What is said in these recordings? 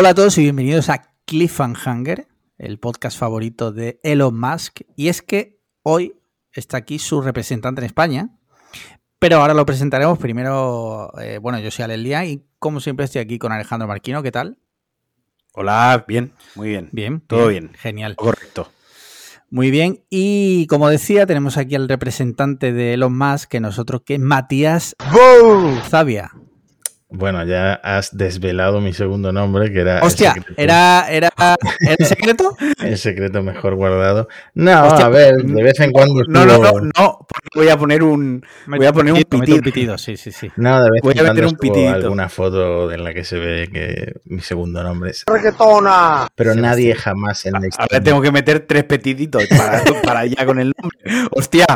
Hola a todos y bienvenidos a Cliffhanger, el podcast favorito de Elon Musk. Y es que hoy está aquí su representante en España, pero ahora lo presentaremos. Primero, eh, bueno, yo soy Alelia y como siempre estoy aquí con Alejandro Marquino. ¿Qué tal? Hola, bien, muy bien. Bien, todo bien. Genial. Correcto. Muy bien, y como decía, tenemos aquí al representante de Elon Musk, que nosotros, que es Matías Zavia. Bueno, ya has desvelado mi segundo nombre, que era. Hostia, ¿era, ¿era el secreto? el secreto mejor guardado. No, a ver, de vez en cuando. No, no, no, no, voy a poner un. Voy a poner un pitido. Sí, sí, sí. No, de vez voy en a meter un pitidito. alguna foto en la que se ve que mi segundo nombre es. ¡Reggaetona! Pero nadie jamás en la historia. Ahora tengo que meter tres petiditos para, para allá con el nombre. ¡Hostia!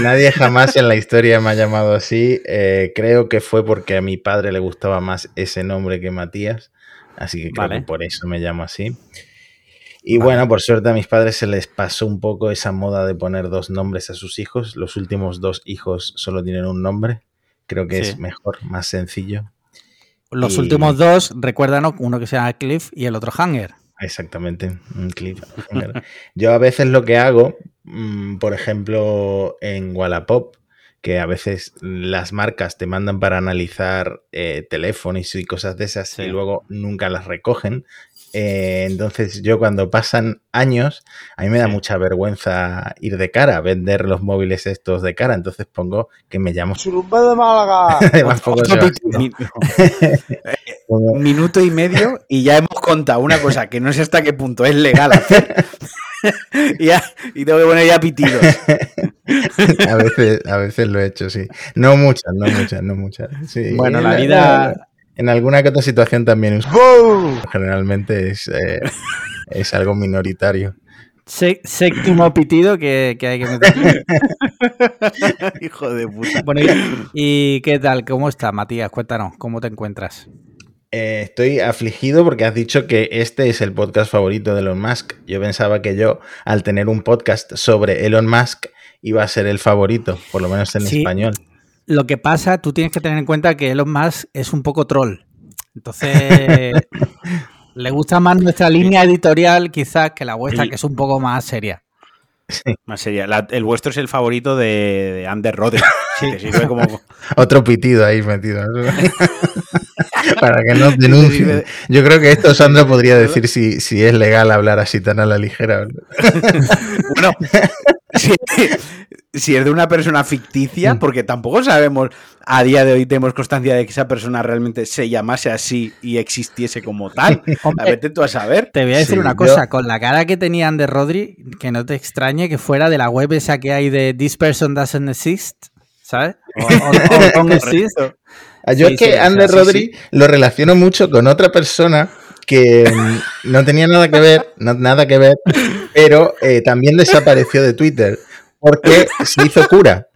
Nadie jamás en la historia me ha llamado así. Eh, creo que fue porque a mi padre le gustaba más ese nombre que Matías, así que creo que por eso me llamo así. Y bueno, por suerte a mis padres se les pasó un poco esa moda de poner dos nombres a sus hijos. Los últimos dos hijos solo tienen un nombre. Creo que es mejor, más sencillo. Los últimos dos, recuérdanos, uno que se llama Cliff y el otro Hanger. Exactamente, un Cliff. Yo a veces lo que hago, mm, por ejemplo, en Wallapop, que a veces las marcas te mandan para analizar eh, teléfonos y cosas de esas y luego nunca las recogen. Eh, entonces yo cuando pasan años, a mí me da mucha vergüenza ir de cara, vender los móviles estos de cara, entonces pongo que me llamo Surumba de Málaga. Un minuto y medio y ya hemos contado una cosa que no sé hasta qué punto es legal hacer. y, ya, y tengo que poner ya pitidos. a, veces, a veces lo he hecho, sí. No muchas, no muchas, no muchas. Bueno, la vida... En alguna que otra situación también generalmente es, eh, es algo minoritario. séptimo pitido que, hay que meter. Hijo de puta. Bueno, ¿y, qué tal? ¿Cómo está, Matías? Cuéntanos, ¿cómo te encuentras? Eh, estoy afligido porque has dicho que este es el podcast favorito de Elon Musk. Yo pensaba que yo, al tener un podcast sobre Elon Musk, iba a ser el favorito, por lo menos en español. Lo que pasa, tú tienes que tener en cuenta que Elon Musk es un poco troll. Entonces, le gusta más nuestra línea editorial quizás que la vuestra, que es un poco más seria. Más seria. el vuestro es el favorito de, de Ander Otro pitido ahí metido. Para que no denuncie. Yo creo que esto Sandra podría decir si, si es legal hablar así tan a la ligera. bueno, si, es de una persona ficticia, mm. porque tampoco sabemos, a día de hoy tenemos constancia de que esa persona realmente se llamase así y existiese como tal. a vete tú a saber. Te voy a decir una cosa, con la cara que tenían de Rodri, que no te extrañe que fuera de la web esa que hay de This Person Doesn't Exist, ¿sabes? O, Ah, yo es que Ander Rodri lo relaciono mucho con otra persona que mm, no tenía nada que ver, nada que ver, pero eh, también desapareció de Twitter porque se hizo cura.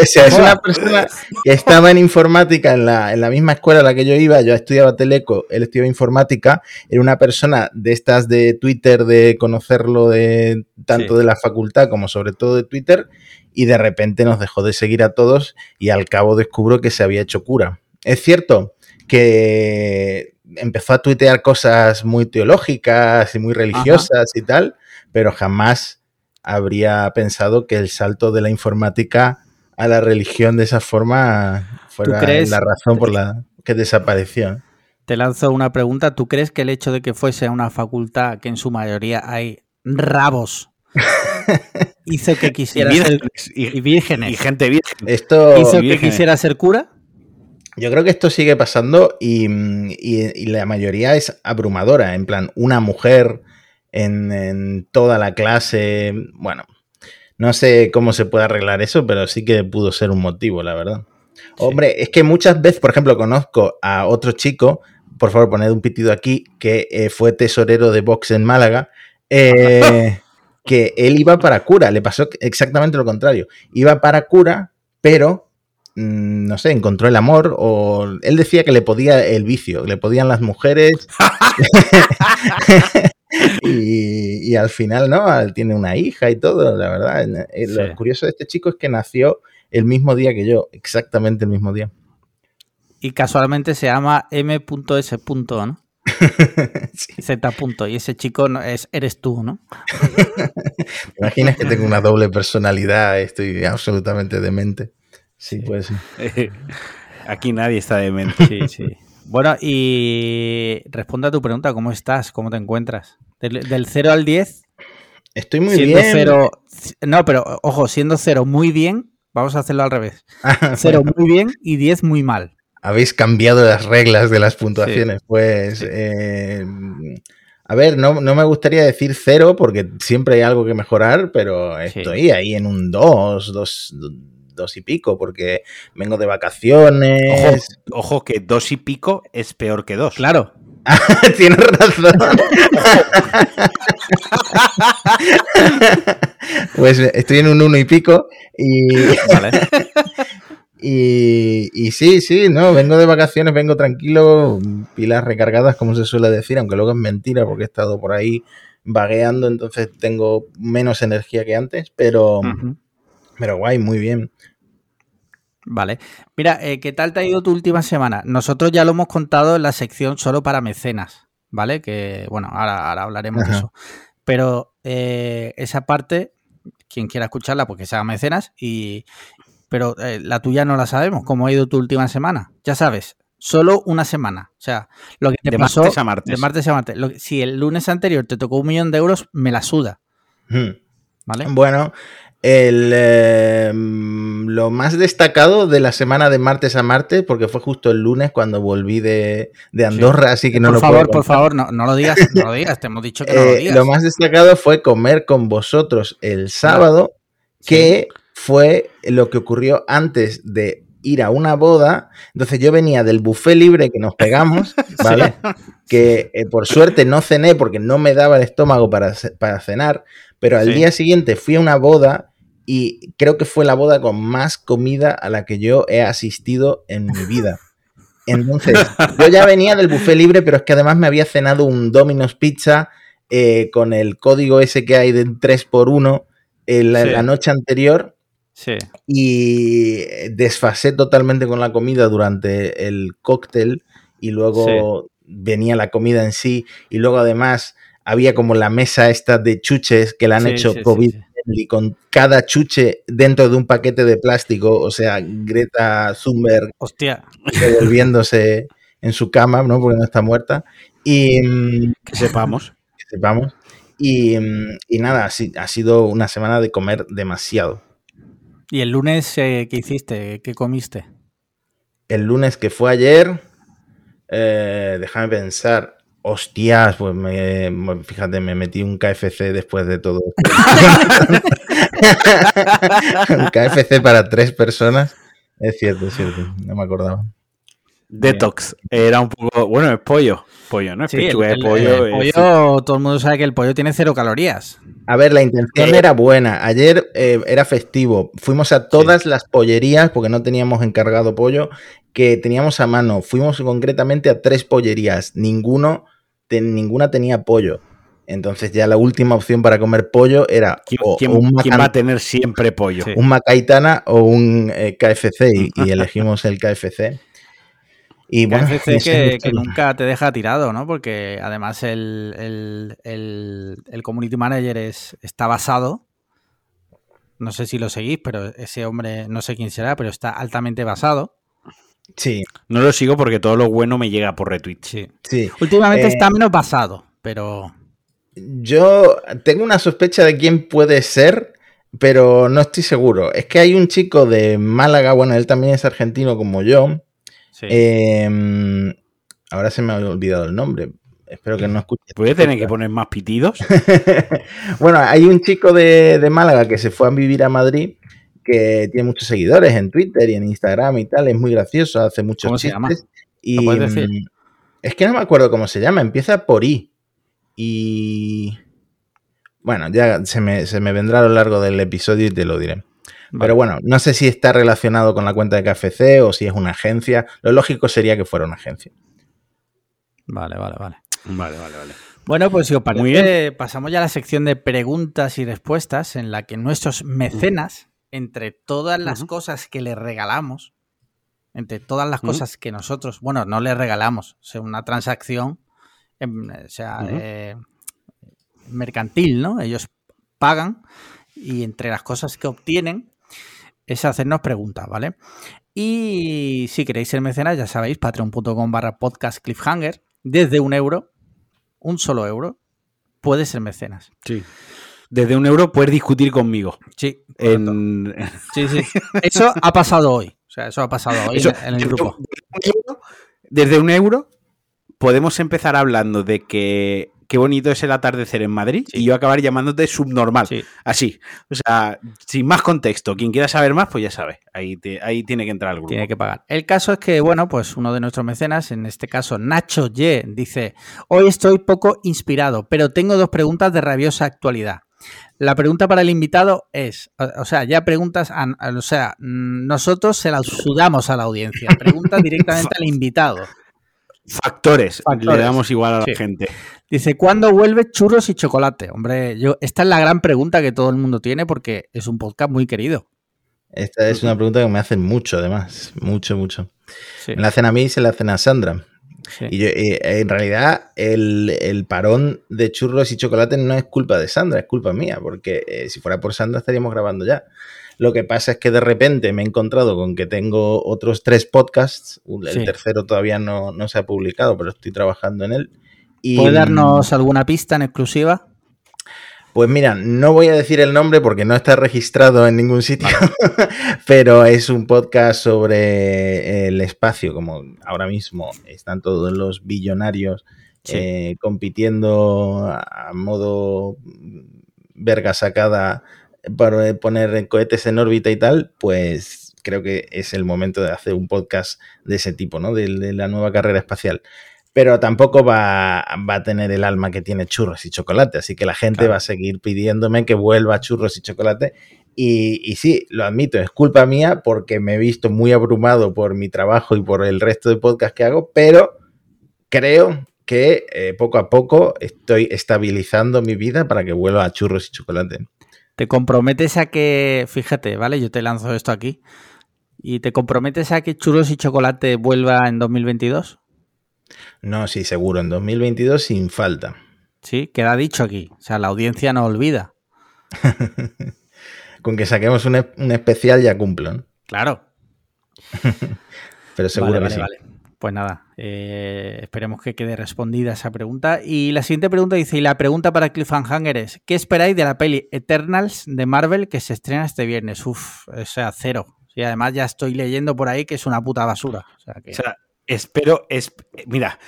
O sea, es una persona que estaba en informática en la, en la, misma escuela a la que yo iba, yo estudiaba teleco, él estudiaba informática, era una persona de estas de Twitter, de conocerlo de tanto de la facultad como sobre todo de Twitter, y de repente nos dejó de seguir a todos y al cabo descubro que se había hecho cura. Es cierto que empezó a tuitear cosas muy teológicas y muy religiosas y tal, pero jamás habría pensado que el salto de la informática a la religión de esa forma fuera la razón por la que desapareció. Te lanzo una pregunta. ¿Tú crees que el hecho de que fuese una facultad que en su mayoría hay rabos hizo que quisiera ser y, vírgenes y gente virgen Esto, hizo que quisiera ser cura? Yo creo que esto sigue pasando y, la mayoría es abrumadora. En plan, una mujer en, toda la clase. Bueno, no sé cómo se puede arreglar eso, pero sí que pudo ser un motivo, la verdad. Hombre, es que muchas veces, por ejemplo, conozco a otro chico, por favor, poned un pitido aquí, que eh, fue tesorero de Vox en Málaga. Eh, que él iba para cura, le pasó exactamente lo contrario. Iba para cura, pero Mm, no sé, encontró el amor o él decía que le podía el vicio, le podían las mujeres y, al final, ¿no? Tiene una hija y todo, la verdad. Eh, lo curioso de este chico es que nació el mismo día que yo, exactamente el mismo día. Y casualmente se llama M.S. ¿no? Z punto. Y ese chico no, es, eres tú, ¿no? imaginas que tengo una doble personalidad? Estoy absolutamente demente. Sí, pues Aquí nadie está demente. Sí, sí. Bueno, y responde a tu pregunta, ¿cómo estás? ¿Cómo te encuentras? Del, 0 al 10. Estoy muy bien. Cero, no, pero ojo, siendo 0 muy bien, vamos a hacerlo al revés. 0 muy bien y 10 muy mal. Habéis cambiado las reglas de las puntuaciones. Pues, eh, a ver, no, me gustaría decir 0 porque siempre hay algo que mejorar, pero estoy ahí en un 2, 2, dos y pico, porque vengo de vacaciones. Ojo, que dos y pico es peor que dos. Claro. Tienes razón. pues estoy en un uno y pico y. Y, y, sí, sí, no, vengo de vacaciones, vengo tranquilo, pilas recargadas, como se suele decir, aunque luego es mentira porque he estado por ahí vagueando, entonces tengo menos energía que antes, pero, pero guay, muy bien. Vale. Mira, eh, ¿qué tal te ha ido tu última semana? Nosotros ya lo hemos contado en la sección solo para mecenas, ¿vale? Que, bueno, ahora, hablaremos de eso. Pero eh, esa parte, quien quiera escucharla, porque sea mecenas, y, pero eh, la tuya no la sabemos. ¿Cómo ha ido tu última semana? Ya sabes, solo una semana. O sea, lo que te de pasó. Martes a martes. De martes a martes. si el lunes anterior te tocó un millón de euros, me la suda. Hmm. ¿Vale? Bueno, el, em, lo más destacado de la semana de martes a martes, porque fue justo el lunes cuando volví de, Andorra, así que no por favor, Por favor, no, no, lo digas, no lo digas, te hemos dicho que no lo eh, digas. Lo más destacado fue comer con vosotros el sábado, que fue lo que ocurrió antes de ir a una boda. Entonces yo venía del buffet libre que nos pegamos, ¿vale? Que eh, por suerte no cené porque no me daba el estómago para, para cenar, pero al día siguiente fui a una boda y creo que fue la boda con más comida a la que yo he asistido en mi vida. Entonces, yo ya venía del buffet libre, pero es que además me había cenado un Domino's Pizza eh, con el código ese que hay de 3x1 la noche anterior. Sí. Y desfasé totalmente con la comida durante el cóctel y luego venía la comida en sí y luego además había como la mesa esta de chuches que la han hecho COVID y con cada chuche dentro de un paquete de plástico, o sea, Greta Thunberg Hostia. devolviéndose en su cama, ¿no? Porque no está muerta. Y mm, que sepamos. Que sepamos. Y, mm, y nada, ha sido una semana de comer demasiado. ¿Y el lunes eh, qué hiciste? ¿Qué comiste? El lunes que fue ayer, eh, déjame pensar, Hostias, pues me, fíjate, me metí un KFC después de todo. un KFC para tres personas. Es cierto, es cierto, no me acordaba. Detox, era un poco, bueno, es pollo, pollo, ¿no? Es pechuga de pollo. El pollo, todo el mundo sabe que el pollo tiene cero calorías. A ver, la intención era buena. Ayer eh, era festivo. Fuimos a todas las pollerías porque no teníamos encargado pollo que teníamos a mano. Fuimos concretamente a tres pollerías. Ninguno ninguna tenía pollo. Entonces ya la última opción para comer pollo era ¿Quién, va a tener siempre pollo? Un Macaitana o un eh, KFC y, elegimos el KFC. Y bueno, que, nunca te deja tirado, ¿no? Porque además el, community manager es, está basado, no sé si lo seguís, pero ese hombre no sé quién será, pero está altamente basado Sí. No lo sigo porque todo lo bueno me llega por retweet. Sí. Últimamente eh, está menos basado, pero. Yo tengo una sospecha de quién puede ser, pero no estoy seguro. Es que hay un chico de Málaga, bueno, él también es argentino como yo. Em, ahora se me ha olvidado el nombre. Espero que no escuche. ¿Puede tener que poner más pitidos? bueno, hay un chico de, de Málaga que se fue a vivir a Madrid que tiene muchos seguidores en Twitter y en Instagram y tal, es muy gracioso, hace muchos chistes. Se llama? Y mm, es que no me acuerdo cómo se llama, empieza por I. Y bueno, ya se me, vendrá a lo largo del episodio y te lo diré. Pero bueno, no sé si está relacionado con la cuenta de KFC o si es una agencia. Lo lógico sería que fuera una agencia. Vale, vale, vale. Vale, vale, vale. Bueno, pues si os parece, pasamos ya a la sección de preguntas y respuestas en la que nuestros mecenas entre todas las cosas que le regalamos, entre todas las cosas que nosotros, bueno, no le regalamos, o sea, una transacción em, o sea, eh, mercantil, ¿no? Ellos pagan y entre las cosas que obtienen es hacernos preguntas, ¿vale? Y si queréis ser mecenas, ya sabéis, patreon.com barra podcast cliffhanger, desde un euro, un solo euro, puedes ser mecenas. Sí. Desde un euro puedes discutir conmigo. Sí. Sí, sí. Eso ha pasado hoy. O sea, eso ha pasado hoy en, el grupo. Desde un euro podemos empezar hablando de que qué bonito es el atardecer en Madrid y yo acabar llamándote subnormal. Así. O sea, sin más contexto. Quien quiera saber más, pues ya sabe. Ahí, ahí tiene que entrar al grupo. Tiene que pagar. El caso es que, bueno, pues uno de nuestros mecenas, en este caso Nacho Ye, dice: Hoy estoy poco inspirado, pero tengo dos preguntas de rabiosa actualidad. La pregunta para el invitado es, o sea, ya preguntas, o sea, nosotros se las sudamos a la audiencia, preguntas directamente al invitado. Factores, le damos igual a la gente. Dice, ¿cuándo vuelve churros y chocolate? Hombre, yo, esta es la gran pregunta que todo el mundo tiene porque es un podcast muy querido. Esta es una pregunta que me hacen mucho, además. Mucho, mucho. Me la hacen a mí y se la hacen a Sandra. Y en realidad, el, parón de churros y chocolate no es culpa de Sandra, es culpa mía, porque eh, si fuera por Sandra estaríamos grabando ya. Lo que pasa es que de repente me he encontrado con que tengo otros tres podcasts. El tercero todavía no, se ha publicado, pero estoy trabajando en él. Y, ¿Puede darnos alguna pista en exclusiva? Pues mira, no voy a decir el nombre porque no está registrado en ningún sitio, pero es un podcast sobre el espacio, como ahora mismo están todos los billonarios eh, compitiendo a modo verga sacada para poner cohetes en órbita y tal, pues creo que es el momento de hacer un podcast de ese tipo, ¿no? De, la nueva carrera espacial. Pero tampoco va, a tener el alma que tiene churros y chocolate, así que la gente va a seguir pidiéndome que vuelva churros y chocolate. Y, sí, lo admito, es culpa mía porque me he visto muy abrumado por mi trabajo y por el resto de podcast que hago, pero creo que eh, poco a poco estoy estabilizando mi vida para que vuelva a churros y chocolate. ¿Te comprometes a que, fíjate, ¿vale? Yo te lanzo esto aquí. ¿Y te comprometes a que churros y chocolate vuelva en 2022? No, sí, seguro, en 2022 sin falta. Sí, queda dicho aquí. O sea, la audiencia no olvida. Con que saquemos un, especial ya cumplo. Claro. Pero seguro que sí. Pues nada, eh, esperemos que quede respondida esa pregunta. Y la siguiente pregunta dice, y la pregunta para Cliffhanger es, ¿qué esperáis de la peli Eternals de Marvel que se estrena este viernes? Uf, o sea, cero. Y además ya estoy leyendo por ahí que es una puta basura. O sea, que... espero, es, mira,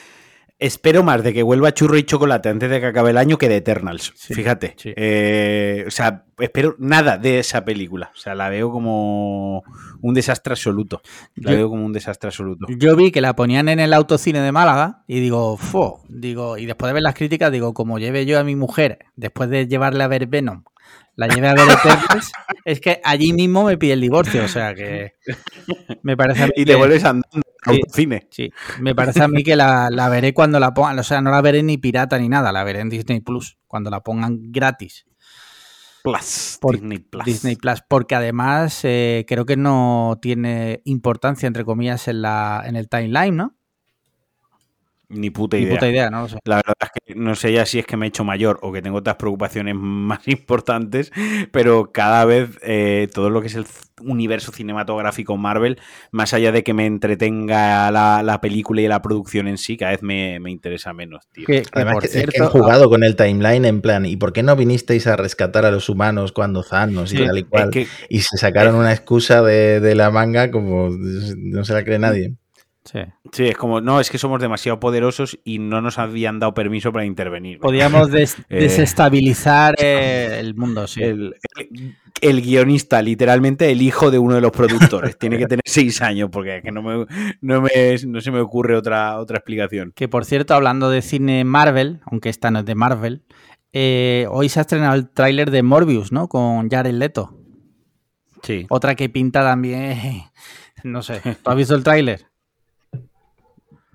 espero más de que vuelva churro y chocolate antes de que acabe el año que de Eternals. fíjate. Eh, o sea, espero nada de esa película. O sea, la veo como un desastre absoluto. La veo como un desastre absoluto. Yo vi que la ponían en el autocine de Málaga y digo, fo, digo, y después de ver las críticas, digo, como lleve yo a mi mujer, después de llevarle a ver Venom, la lleve a ver es que allí mismo me pide el divorcio. O sea que me parece. y te vuelves andando cine. Sí, me parece a mí que la, veré cuando la pongan, o sea, no la veré ni pirata ni nada, la veré en Disney Plus, cuando la pongan gratis. Plus, Disney Plus. Disney Plus, porque además eh, creo que no tiene importancia, entre comillas, en, la, en el timeline, ¿no? Ni puta idea. puta idea, no La verdad es que no sé ya si es que me he hecho mayor o que tengo otras preocupaciones más importantes, pero cada vez eh, todo lo que es el universo cinematográfico Marvel, más allá de que me entretenga la, película y la producción en sí, cada vez me, interesa menos, tío. Además, que, he jugado con el timeline en plan, ¿y por qué no vinisteis a rescatar a los humanos cuando Thanos y tal y cual? y se sacaron una excusa de, de la manga como no se la cree nadie. Sí. es como, no, es que somos demasiado poderosos y no nos habían dado permiso para intervenir. Podíamos eh, desestabilizar eh, el mundo, sí. El, guionista, literalmente el hijo de uno de los productores. Tiene que tener seis años porque no, me, no, se me ocurre otra, otra explicación. Que por cierto, hablando de cine Marvel, aunque esta no es de Marvel, eh, hoy se ha estrenado el tráiler de Morbius, ¿no? Con Jared Leto. Sí. Otra que pinta también, no sé, ¿tú has visto el tráiler?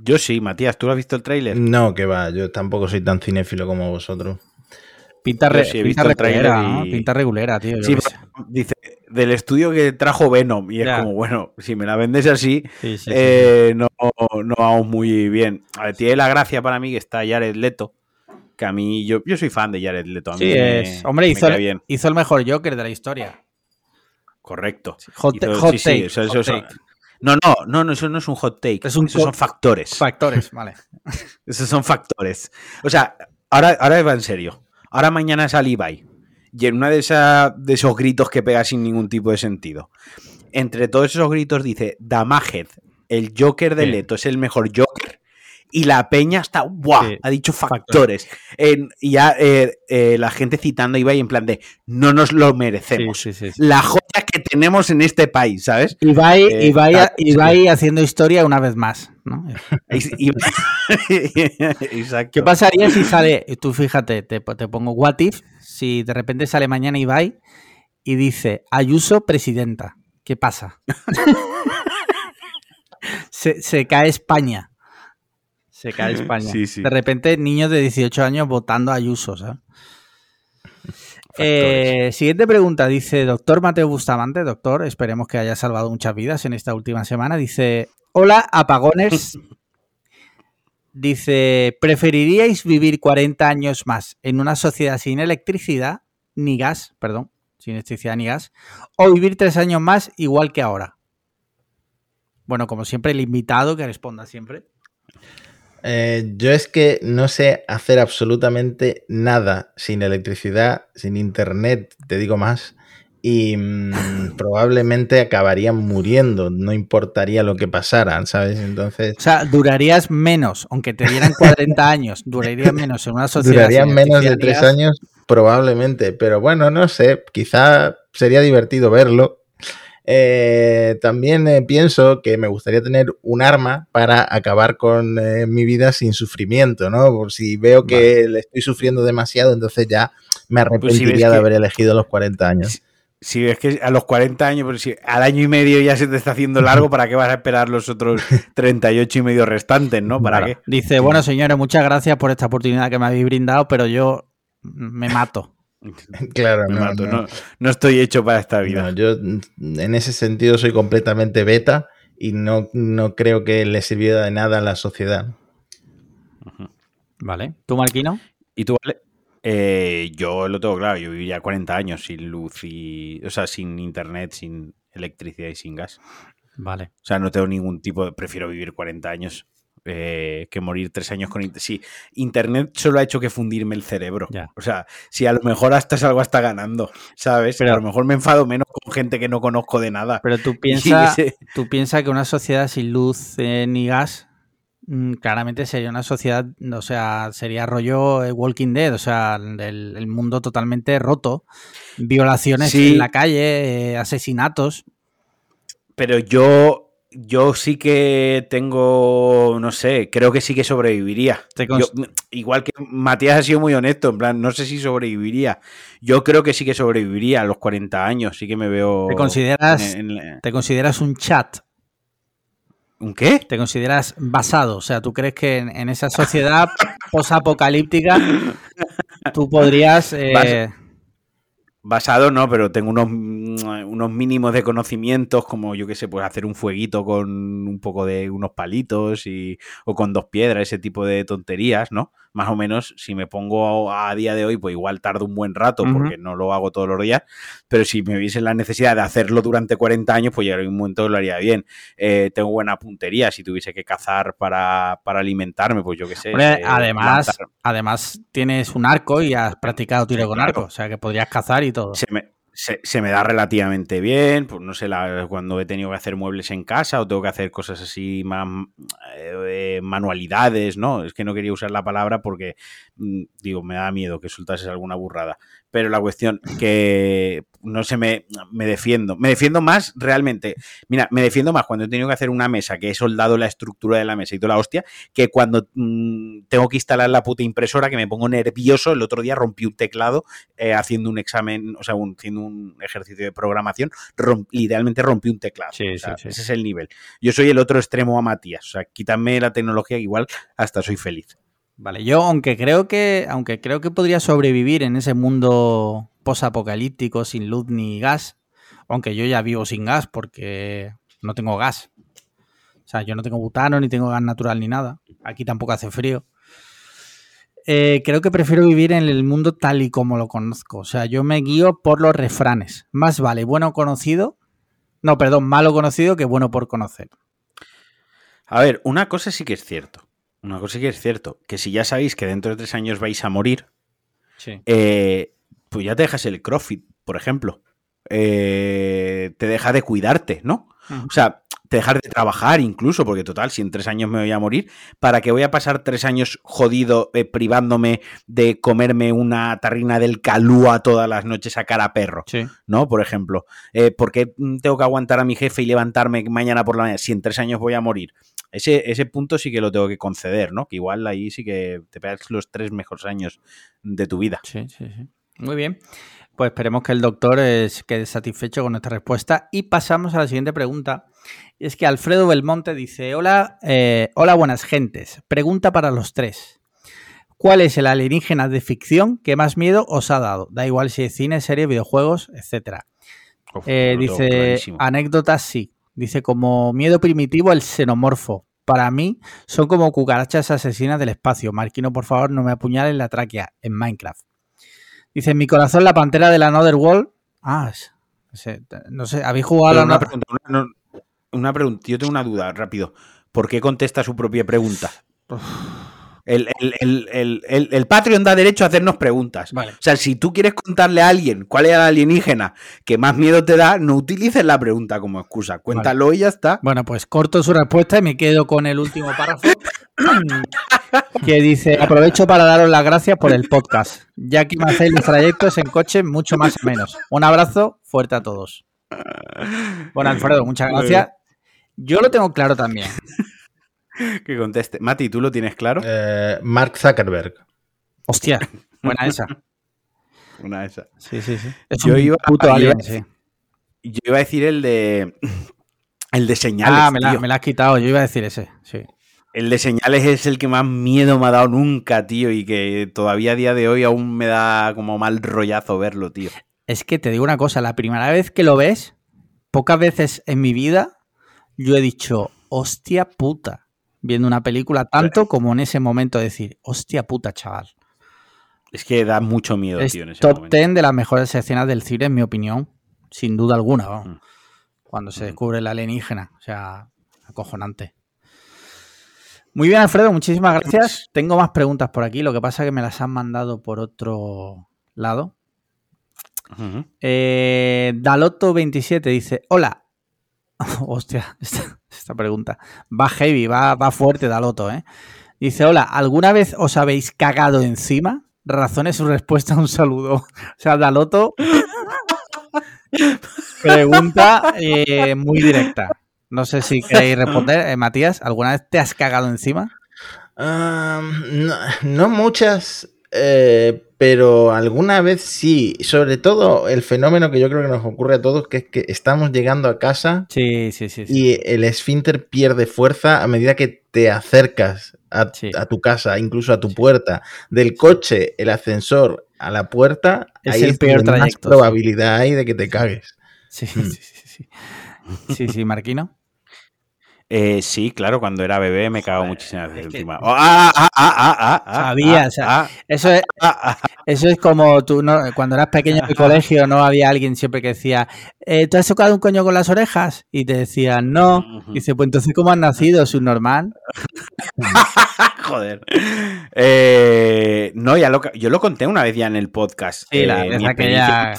Yo sí, Matías, ¿tú has visto el tráiler? No, que va, yo tampoco soy tan cinéfilo como vosotros. Pinta, re, pinta, regulera, pinta regulera, tío. dice, del estudio que trajo Venom. Y es como, bueno, si me la vendes así, eh, no, no, vamos muy bien. A ver, tiene la gracia para mí que está Jared Leto. Que a mí, yo, yo soy fan de Jared Leto. A mí sí, es. Hombre, hizo, hizo, el mejor Joker de la historia. Correcto. Hot, take. No, no, no, no, eso no es un hot take. Es un Esos son factores. Factores, vale. Esos son factores. O sea, ahora, ahora va en serio. Ahora mañana sale Ibai y en una de, de esos gritos que pega sin ningún tipo de sentido, entre todos esos gritos dice, Damaged, el Joker de Leto es el mejor Joker. Y la peña está, ¡buah! ha dicho factores. y ya eh, eh, la gente citando a Ibai en plan de, no nos lo merecemos. la joya que tenemos en este país, ¿sabes? Ibai, eh, Ibai, haciendo historia una vez más. ¿no? Exacto. ¿Qué pasaría si sale, tú fíjate, te, te pongo what if, si de repente sale mañana Ibai y dice Ayuso presidenta, ¿qué pasa? se, cae España. Se cae España. De repente, niños de 18 años votando a Ayuso. Eh, siguiente pregunta, dice doctor Mateo Bustamante, doctor, esperemos que haya salvado muchas vidas en esta última semana. Dice, hola apagones Dice, ¿preferiríais vivir 40 años más en una sociedad sin electricidad, ni gas, perdón, sin electricidad ni gas, o vivir tres años más igual que ahora? Bueno, como siempre, el invitado que responda siempre. Eh, yo es que no sé hacer absolutamente nada sin electricidad, sin internet, te digo más, y mm, probablemente acabarían muriendo, no importaría lo que pasaran, ¿sabes? Entonces... O sea, durarías menos, aunque te dieran 40 años, durarías menos en una sociedad. Durarían menos de tres años, probablemente, pero bueno, no sé, quizá sería divertido verlo. Eh, también eh, pienso que me gustaría tener un arma para acabar con eh, mi vida sin sufrimiento, ¿no? Por si veo que le estoy sufriendo demasiado, entonces ya me pues arrepentiría de haber elegido los 40 años si es que a los 40 años, pero si al año y medio ya se te está haciendo largo, ¿para qué vas a esperar los otros 38 y medio restantes, no? ¿Para qué? Dice, bueno, señores, muchas gracias por esta oportunidad que me habéis brindado, pero yo me mato. Claro, me mato. No. No, estoy hecho para esta vida. yo en ese sentido soy completamente beta y no, no creo que le sirviera de nada a la sociedad. Vale. ¿Tú, Marquino? ¿Y tú, vale? Eh, yo lo tengo claro, yo viviría 40 años sin luz y. O sea, sin internet, sin electricidad y sin gas. Vale. O sea, no tengo ningún tipo de. Prefiero vivir 40 años eh, que morir tres años con internet. Sí, internet solo ha hecho que fundirme el cerebro. O sea, si a lo mejor hasta algo hasta ganando, ¿sabes? Pero a lo mejor me enfado menos con gente que no conozco de nada. Pero tú piensas tú piensa que una sociedad sin luz eh, ni gas Mm, claramente sería una sociedad, o sea, sería rollo eh, Walking Dead, o sea, el, mundo totalmente roto, violaciones en la calle, eh, asesinatos. Pero yo, yo sí que tengo, no sé, creo que sí que sobreviviría. igual que Matías ha sido muy honesto, en plan, no sé si sobreviviría. Yo creo que sí que sobreviviría a los 40 años, sí que me veo... ¿Te consideras, ¿te consideras un chat ¿Un qué? ¿Te consideras basado? O sea, ¿tú crees que en, esa sociedad posapocalíptica tú podrías... Eh, basado no, pero tengo unos, unos mínimos de conocimientos, como yo qué sé, pues hacer un fueguito con un poco de unos palitos y, o con dos piedras, ese tipo de tonterías, ¿no? Más o menos, si me pongo a, día de hoy, pues igual tardo un buen rato porque no lo hago todos los días, pero si me hubiese la necesidad de hacerlo durante 40 años, pues llegaría un momento que lo haría bien. Eh, tengo buena puntería, si tuviese que cazar para, alimentarme, pues yo qué sé. Eh, además, además tienes un arco y has practicado tiro con arco, o sea que podrías cazar y todo. Se me, se, me da relativamente bien, pues no sé, la, cuando he tenido que hacer muebles en casa o tengo que hacer cosas así más eh, manualidades, ¿no? Es que no quería usar la palabra porque, mm, digo, me da miedo que soltases alguna burrada. Pero la cuestión que no se me, me defiendo. Me defiendo más realmente. Mira, me defiendo más cuando he tenido que hacer una mesa, que he soldado la estructura de la mesa y toda la hostia, que cuando mm, tengo que instalar la puta impresora, que me pongo nervioso. El otro día rompí un teclado eh, haciendo un examen, o sea, haciendo un ejercicio de programación. idealmente rompí un teclado. Ese es el nivel. Yo soy el otro extremo a Matías. O sea, quítame la tecnología, igual hasta soy feliz. Vale, yo aunque creo que, aunque creo que podría sobrevivir en ese mundo posapocalíptico sin luz ni gas, Aunque yo ya vivo sin gas porque no tengo gas. O sea, yo no tengo butano, ni tengo gas natural, ni nada. Aquí tampoco hace frío. Eh, creo que prefiero vivir en el mundo tal y como lo conozco. O sea, yo me guío por los refranes. Más vale bueno conocido. No, perdón, malo conocido que bueno por conocer. A ver, una cosa sí que es cierto. Una cosa sí que es cierto. Que si ya sabéis que dentro de tres años vais a morir, eh, pues ya te dejas el CrossFit, por ejemplo. Eh, te deja de cuidarte, ¿no? O sea, te dejar de trabajar incluso, porque total, si en tres años me voy a morir, ¿para qué voy a pasar tres años jodido eh, privándome de comerme una tarrina del calúa todas las noches a cara a perro? ¿No? Por ejemplo, eh, ¿por qué tengo que aguantar a mi jefe y levantarme mañana por la mañana si en tres años voy a morir? Ese, ese punto sí que lo tengo que conceder, ¿no? Que igual ahí sí que te pegas los tres mejores años de tu vida. Sí, sí, sí. Muy bien. Pues esperemos que el doctor quede satisfecho con nuestra respuesta y pasamos a la siguiente pregunta. Es que Alfredo Belmonte dice, hola, eh, hola buenas gentes. Pregunta para los tres. ¿Cuál es el alienígena de ficción que más miedo os ha dado? Da igual si es cine, serie, videojuegos, etcétera. Eh, dice, anécdotas sí. Dice, como miedo primitivo, el xenomorfo. Para mí, son como cucarachas asesinas del espacio. Marquino, por favor, no me apuñalen la tráquea en Minecraft. Dice, en mi corazón la pantera de la Another World. Ah, no sé, ¿habéis jugado a una, pregunta? Una, pregunta, yo tengo una duda, rápido. ¿Por qué contesta su propia pregunta? El, el, Patreon da derecho a hacernos preguntas. O sea, si tú quieres contarle a alguien cuál es el alienígena que más miedo te da, no utilices la pregunta como excusa. Cuéntalo y ya está. Bueno, pues corto su respuesta y me quedo con el último párrafo que dice: Aprovecho para daros las gracias por el podcast, ya que me hacéis los trayectos en coche mucho más o menos. Un abrazo fuerte a todos. Bueno, Alfredo, muchas gracias. Yo lo tengo claro también. Que conteste. Mati, ¿tú lo tienes claro? Eh, Mark Zuckerberg. Hostia, buena esa. Buena esa. Sí, sí, sí. yo, iba, yo iba a decir el de. El de señales. Ah, me la, me la, has quitado. Yo iba a decir ese, sí. El de señales es el que más miedo me ha dado nunca, tío, y que todavía a día de hoy aún me da como mal rollazo verlo, tío. Es que te digo una cosa, la primera vez que lo ves, pocas veces en mi vida, yo he dicho, hostia puta viendo una película, tanto como en ese momento decir, hostia puta, chaval. Es que da mucho miedo, tío, en ese top 10 de las mejores escenas del cine, en mi opinión, sin duda alguna, mm. cuando se mm. descubre la alienígena, o sea, acojonante. Muy bien, Alfredo, muchísimas gracias. Tengo más preguntas por aquí, lo que pasa es que me las han mandado por otro lado. Eh, Daloto27 dice, hola, Hostia, esta, pregunta. Va heavy, va, va fuerte Daloto, ¿eh? Dice, hola, ¿alguna vez os habéis cagado encima? Razones su respuesta, un saludo. O sea, Daloto pregunta eh, muy directa. No sé si queréis responder. Eh, Matías, ¿alguna vez te has cagado encima? no, muchas, eh, pero alguna vez sí, sobre todo el fenómeno que yo creo que nos ocurre a todos, que es que estamos llegando a casa sí, sí, sí, y el esfínter pierde fuerza a medida que te acercas a, tu casa, incluso a tu puerta. Del coche, el ascensor a la puerta, es el peor más probabilidad hay de que te cagues. Sí, sí, sí, sí. Sí, sí, Marquino. Eh, sí, claro, cuando era bebé me cago muchísimas veces encima. Sabía, eso es, eso es como tú, ¿no? cuando eras pequeño en el colegio, no había alguien siempre que decía, eh, ¿tú has tocado un coño con las orejas? Y te decían, no. Y dice, pues entonces, ¿cómo has nacido? normal Joder. Eh, no, ya lo, yo lo conté una vez ya en el podcast. Sí, la, aquella...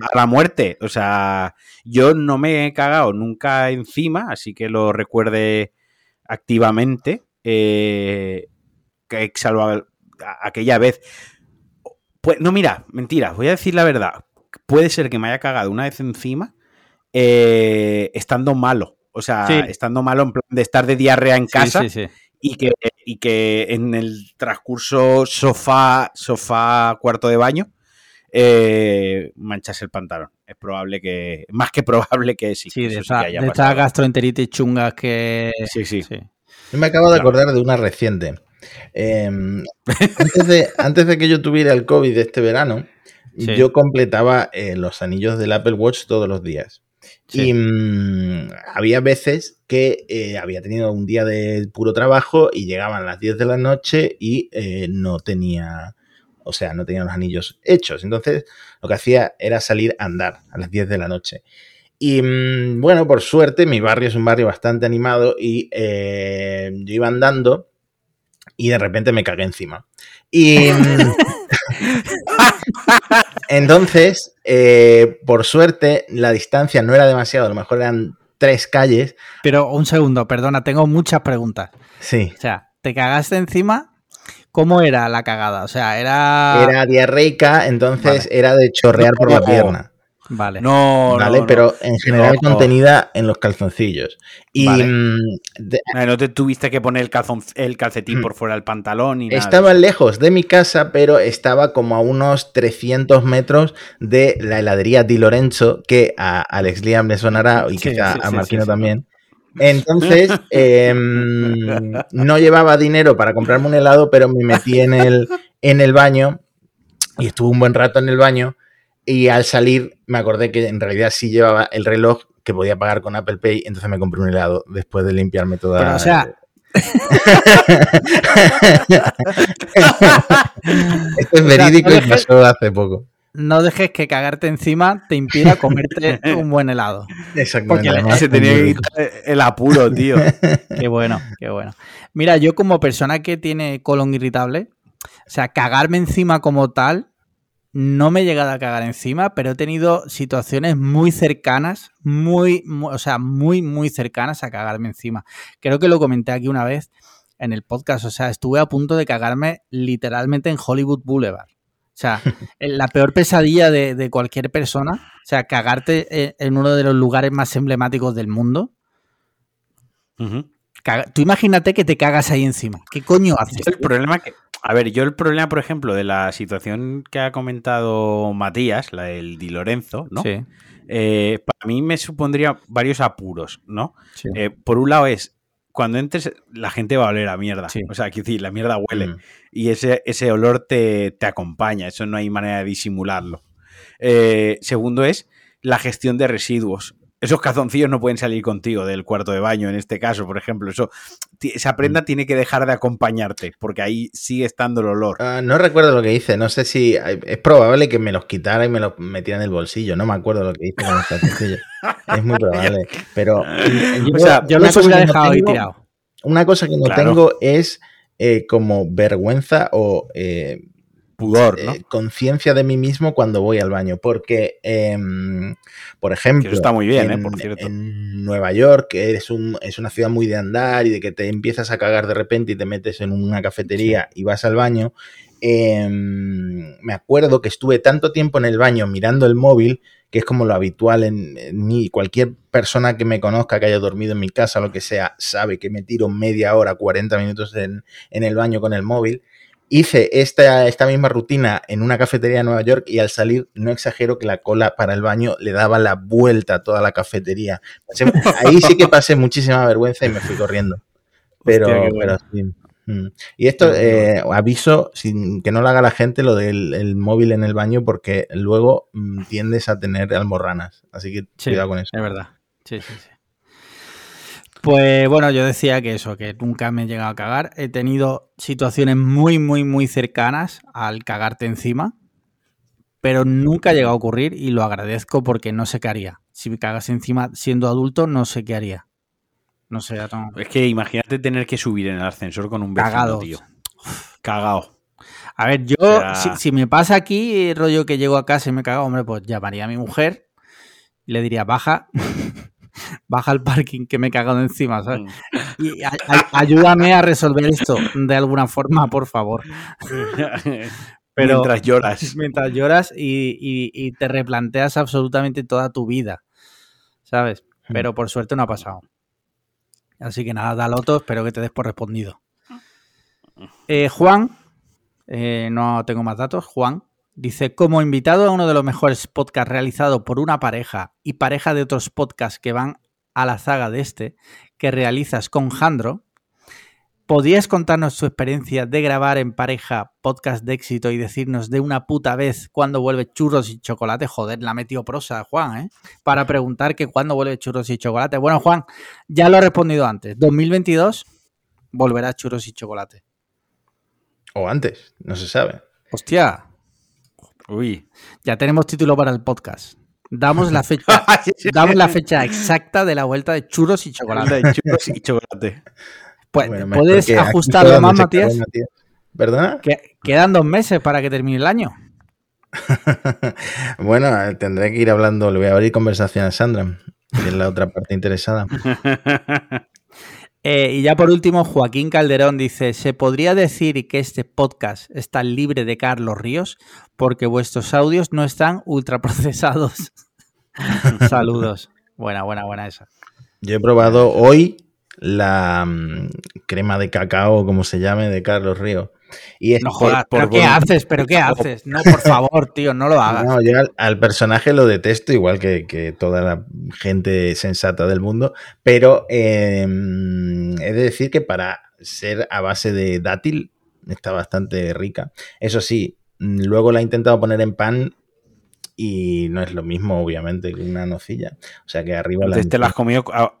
A la muerte. O sea, yo no me he cagado nunca encima, así que lo recuerde activamente. Eh, que salvo aquella vez. Pues, no, mira, mentira, voy a decir la verdad. Puede ser que me haya cagado una vez encima eh, estando malo. O sea, estando malo en plan de estar de diarrea en casa. y que, y que en el transcurso sofá, sofá, cuarto de baño, eh, manchas el pantalón. Es probable que, más que probable que sí. Sí, de, esa, gastroenteritis chunga que... Sí, sí. Yo me acabo de acordar de una reciente. Em, antes, de, antes de que yo tuviera el COVID este verano, yo completaba eh, los anillos del Apple Watch todos los días. Y mm, había veces que eh, había tenido un día de puro trabajo y llegaban las 10 de la noche y eh, no tenía, o sea, no tenía los anillos hechos. Entonces, lo que hacía era salir a andar a las 10 de la noche. Y mm, bueno, por suerte, mi barrio es un barrio bastante animado y eh, yo iba andando y de repente me cagué encima. Y mm, entonces, eh, por suerte, la distancia no era demasiado, a lo mejor eran tres calles. Pero un segundo, perdona, tengo muchas preguntas. Sí. O sea, ¿te cagaste encima? ¿Cómo era la cagada? O sea, era. Era diarreica, entonces era de chorrear por la pierna. Vale. No, ¿vale? Pero en general contenida en los calzoncillos. Y mm, no te tuviste que poner el, calzón, el calcetín mm. por fuera del pantalón. Y estaba lejos de mi casa, pero estaba como a unos 300 metros de la heladería Di Lorenzo, que a Alex Liam le sonará y quizá a Marquino también. Entonces, em, no llevaba dinero para comprarme un helado, pero me metí en el, en el baño y estuve un buen rato en el baño y al salir me acordé que en realidad sí llevaba el reloj que podía pagar con Apple Pay, entonces me compré un helado después de limpiarme toda... o sea... Esto es verídico y pasó hace poco. No dejes que cagarte encima te impida comerte un buen helado. Exactamente. Porque se tenía que quitar el apuro, tío. Qué bueno, qué bueno. Mira, yo como persona que tiene colon irritable, o sea, cagarme encima como tal, no me he llegado a cagar encima, pero he tenido situaciones muy cercanas, muy, o sea, muy, muy cercanas a cagarme encima. Creo que lo comenté aquí una vez en el podcast, o sea, estuve a punto de cagarme literalmente en Hollywood Boulevard. O sea, la peor pesadilla de, cualquier persona, o sea, cagarte en uno de los lugares más emblemáticos del mundo. Tú imagínate que te cagas ahí encima. ¿Qué coño haces? El problema que a ver, yo el problema, por ejemplo, de la situación que ha comentado Matías, la del Di Lorenzo, ¿no? Sí. Eh, para mí me supondría varios apuros, ¿no? Eh, por un lado es, cuando entres, la gente va a oler a mierda. O sea, quiero decir, la mierda huele. Mm. Y ese, ese olor te, te, acompaña, eso no hay manera de disimularlo. Eh, segundo es la gestión de residuos esos cazoncillos no pueden salir contigo del cuarto de baño, en este caso, por ejemplo. Eso, esa prenda mm. tiene que dejar de acompañarte, porque ahí sigue estando el olor. Ah, no recuerdo lo que hice, no sé si es probable que me los quitara y me los metiera en el bolsillo. No me acuerdo lo que hice con los calzoncillos. es muy probable. Pero yo, o sea, yo los hubiera dejado ahí tirado. Una cosa que no tengo es eh, como vergüenza o eh, pudor, ¿no? Eh, conciencia de mí mismo cuando voy al baño. Porque, em, por ejemplo, está muy bien, en, ¿eh? por cierto. en Nueva York, que es, un, es una ciudad muy de andar y de que te empiezas a cagar de repente y te metes en una cafetería y vas al baño. Em, me acuerdo que estuve tanto tiempo en el baño mirando el móvil, que es como lo habitual en, en, mí. Cualquier persona que me conozca, que haya dormido en mi casa, lo que sea, sabe que me tiro media hora, 40 minutos en, en el baño con el móvil hice esta, esta misma rutina en una cafetería de Nueva York y al salir, no exagero que la cola para el baño le daba la vuelta a toda la cafetería. ahí sí que pasé muchísima vergüenza y me fui corriendo. Pero, sí. Mm. Y esto, eh, aviso, sin que no lo haga la gente, lo del móvil en el baño, porque luego mm, tiendes a tener almorranas. Así que cuidado con eso. Es verdad. Sí, sí, sí. Pues bueno, yo decía que eso, que nunca me he llegado a cagar. He tenido situaciones muy, muy, muy cercanas al cagarte encima, pero nunca ha llegado a ocurrir y lo agradezco porque no sé qué haría. Si me cagas encima siendo adulto, no sé qué haría. No sé, Es que imagínate tener que subir en el ascensor con un vecino, Cagado. tío. Cagado. A ver, yo, si, me pasa aquí, rollo que llego a casa y me cago, hombre, pues llamaría a mi mujer y le diría, baja, baja al parking que me he cagado encima, ¿sabes? Mm. Y ayúdame a resolver esto de alguna forma, por favor. Pero, mientras lloras. Mientras lloras y, te replanteas absolutamente toda tu vida, ¿sabes? Mm. Pero por suerte no ha pasado. Así que nada, da loto, espero que te des por respondido. Eh, Juan, eh, no tengo más datos, Juan, Dice, como invitado a uno de los mejores podcasts realizado por una pareja y pareja de otros podcasts que van a la zaga de este, que realizas con Jandro, ¿podrías contarnos su experiencia de grabar en pareja podcast de éxito y decirnos de una puta vez cuándo vuelve churros y chocolate? Joder, la metió prosa, Juan, ¿eh? Para preguntar que cuándo vuelve churros y chocolate. Bueno, Juan, ya lo he respondido antes. 2022 volverá churros y chocolate. O antes, no se sabe. Hostia. Uy. Ya tenemos título para el podcast. Damos la fecha, damos la fecha exacta de la vuelta de churros y chocolate. De churros y chocolate. Pues, ¿Puedes ajustarlo más, Matías? ¿Verdad? quedan dos meses para que termine el año. bueno, tendré que ir hablando, le voy a abrir conversación a Sandra, que es la otra parte interesada. Eh, y ya por último, Joaquín Calderón dice, ¿se podría decir que este podcast está libre de Carlos Ríos? Porque vuestros audios no están ultraprocesados. Saludos. Buena, buena, buena esa. Yo he probado hoy la mm, crema de cacao, como se llame, de Carlos Ríos. Y no jodas, ¿pero qué haces? ¿Pero qué haces? No, por favor, tío, no lo hagas. No, yo al, personaje lo detesto, igual que, toda la gente sensata del mundo, pero em, he de decir que para ser a base de dátil está bastante rica. Eso sí, luego la he intentado poner en pan y no es lo mismo, obviamente, que una nocilla. O sea que arriba Entonces la... te la has comido, ah,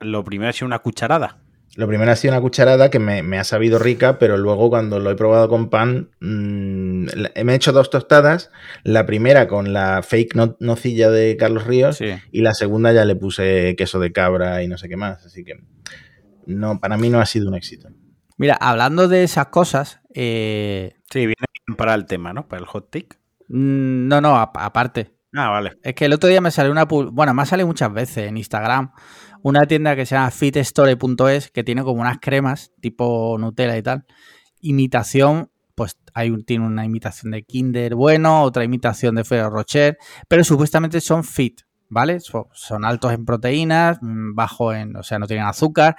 lo primero ha sido una cucharada. Lo primero ha sido una cucharada que me, ha sabido rica, pero luego cuando lo he probado con pan, mm, me he hecho dos tostadas. La primera con la fake nocilla de Carlos Ríos y la segunda ya le puse queso de cabra y no sé qué más. Así que no, para mí no ha sido un éxito. Mira, hablando de esas cosas. Eh, sí, viene para el tema, ¿no? Para el hot take. Mm, no, no, aparte. Ah, vale. Es que el otro día me salió una. Bueno, me ha salido muchas veces en Instagram una tienda que se llama fitstore.es que tiene como unas cremas tipo Nutella y tal. Imitación, pues hay un, tiene una imitación de Kinder bueno, otra imitación de Ferrero Rocher, pero supuestamente son fit, ¿vale? Son, altos en proteínas, mm, bajo en, o sea, no tienen azúcar.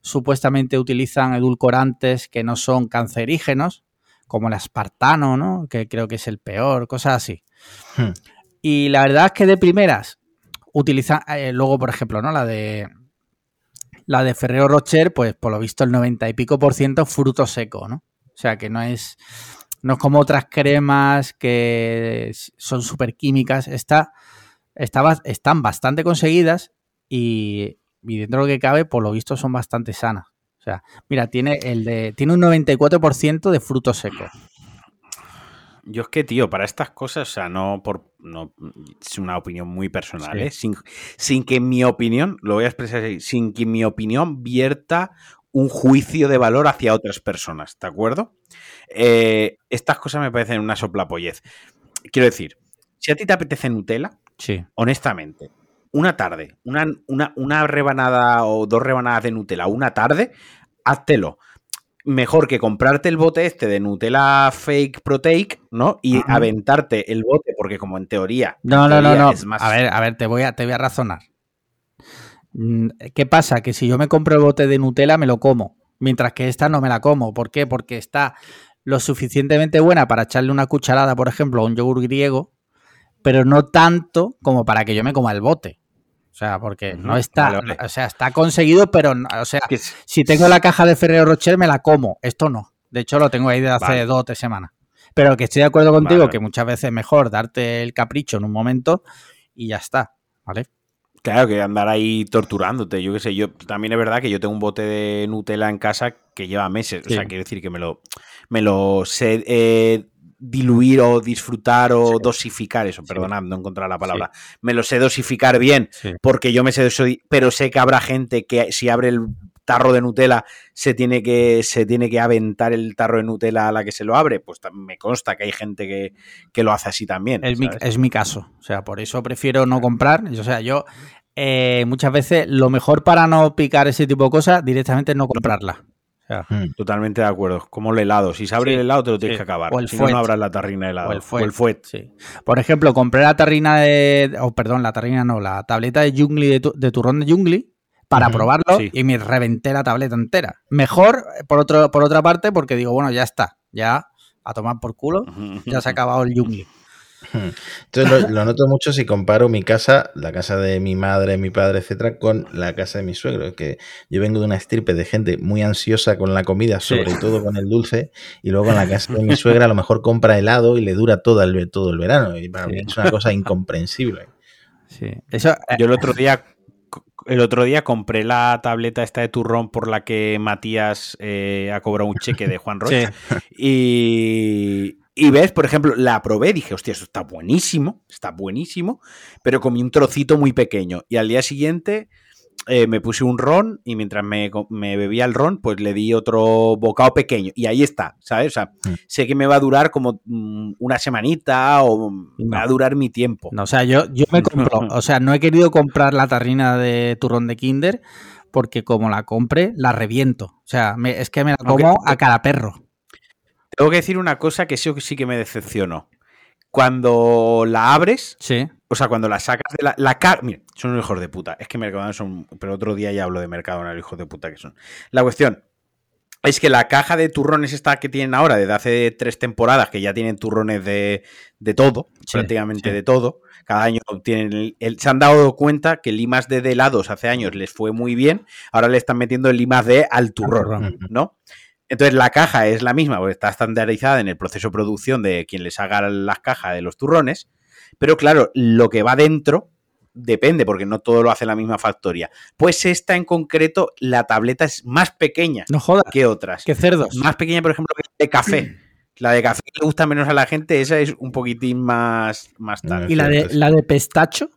Supuestamente utilizan edulcorantes que no son cancerígenos, como el aspartano, ¿no? Que creo que es el peor, cosas así. Hmm. Y la verdad es que de primeras utiliza eh, luego, por ejemplo, ¿no? La de la de Ferrero Rocher, pues por lo visto el 90 y pico por ciento fruto seco, ¿no? O sea que no es, no es como otras cremas que son súper químicas. Está, están bastante conseguidas y, y, dentro de lo que cabe, por lo visto son bastante sanas. Sea, mira, tiene el de. Tiene un 94% de fruto seco. Yo es que, tío, para estas cosas, o sea, no por. No, es una opinión muy personal, ¿eh? Sin, sin, que mi opinión, lo voy a expresar así, sin que mi opinión vierta un juicio de valor hacia otras personas, ¿de acuerdo? Eh, estas cosas me parecen una soplapollez. Quiero decir, si a ti te apetece Nutella, sí. honestamente, una tarde, una, una, una rebanada o dos rebanadas de Nutella una tarde, háztelo mejor que comprarte el bote este de Nutella Fake Proteic, ¿no? Y aventarte el bote, porque como en teoría. No, no, no, no. A ver, a ver, te voy a, te voy a razonar. Mm, ¿Qué pasa? Que si yo me compro el bote de Nutella, me lo como. Mientras que esta no me la como. ¿Por qué? Porque está lo suficientemente buena para echarle una cucharada, por ejemplo, a un yogur griego, pero no tanto como para que yo me coma el bote. O sea, porque no está, o sea, está conseguido, pero, o sea, si tengo la caja de Ferrero Rocher me la como. Esto no. De hecho, lo tengo ahí de hace dos o tres semanas. Pero que estoy de acuerdo contigo que muchas veces es mejor darte el capricho en un momento y ya está, ¿vale? Claro, que andar ahí torturándote. Yo qué sé, yo también es verdad que yo tengo un bote de Nutella en casa que lleva meses. O sea, quiero decir que me lo, me lo sé eh, diluir o disfrutar o dosificar eso, perdonad, no encontrar la palabra. Me lo sé dosificar bien, porque yo me sé, pero sé que habrá gente que si abre el tarro de Nutella se tiene que se tiene que aventar el tarro de Nutella a la que se lo abre, pues me consta que hay gente que, lo hace así también. Es mi, es mi, caso, o sea, por eso prefiero no comprar, o sea, yo eh, muchas veces lo mejor para no picar ese tipo de cosas directamente es no comprarla. Hmm. Totalmente de acuerdo. Como el helado. Si se abre el helado, te lo tienes que acabar. O el si no, no abras la tarrina de helado. O el fuet. Por ejemplo, compré la tarrina de. Oh, perdón, la tarrina no, la tableta de Jungli de, turrón de Jungli para probarlo y me reventé la tableta entera. Mejor, por, otro, por otra parte, porque digo, bueno, ya está. Ya a tomar por culo. Ya se ha acabado el Jungli. Entonces lo, noto mucho si comparo mi casa, la casa de mi madre, mi padre, etcétera, con la casa de mi suegro. Que yo vengo de una estirpe de gente muy ansiosa con la comida, sobre todo con el dulce, y luego en la casa de mi suegra a lo mejor compra helado y le dura todo el, todo el verano. Y para mí es una cosa incomprensible. Sí. Eso, yo el otro día el otro día compré la tableta esta de turrón por la que Matías eh, ha cobrado un cheque de Juan Rocha. Y, y ves, por ejemplo, la probé, dije, hostia, esto está buenísimo, está buenísimo, pero comí un trocito muy pequeño. Y al día siguiente eh, me puse un ron y mientras me, bebía el ron, pues le di otro bocado pequeño. Y ahí está, ¿sabes? O sea, mm. sé que me va a durar como mm, una semanita o va a durar mi tiempo. No, o sea, yo, yo me compro, o sea, no he querido comprar la tarrina de turrón de Kinder porque como la compre, la reviento. O sea, es que me la como a cada perro. Tengo que decir una cosa que sí, sí que me decepcionó. Cuando la abres, sí. o sea, cuando la sacas de la, la Mira, son unos hijos de puta. Es que Mercadona son. Pero otro día ya hablo de Mercadona, los hijos de puta que son. La cuestión es que la caja de turrones esta que tienen ahora, desde hace tres temporadas, que ya tienen turrones de, de todo, prácticamente de todo. Cada año tienen. se han dado cuenta que limas de helados hace años les fue muy bien. Ahora le están metiendo el limas de al turrón, ¿no? Entonces la caja es la misma, porque está estandarizada en el proceso de producción de quien les haga las cajas de los turrones, pero claro, lo que va dentro depende, porque no todo lo hace la misma factoría. Pues esta en concreto, la tableta es más pequeña no que otras. Que cerdos. Más pequeña, por ejemplo, que la de café. La de café que le gusta menos a la gente, esa es un poquitín más, más tarde. ¿Y la de, la de pestacho?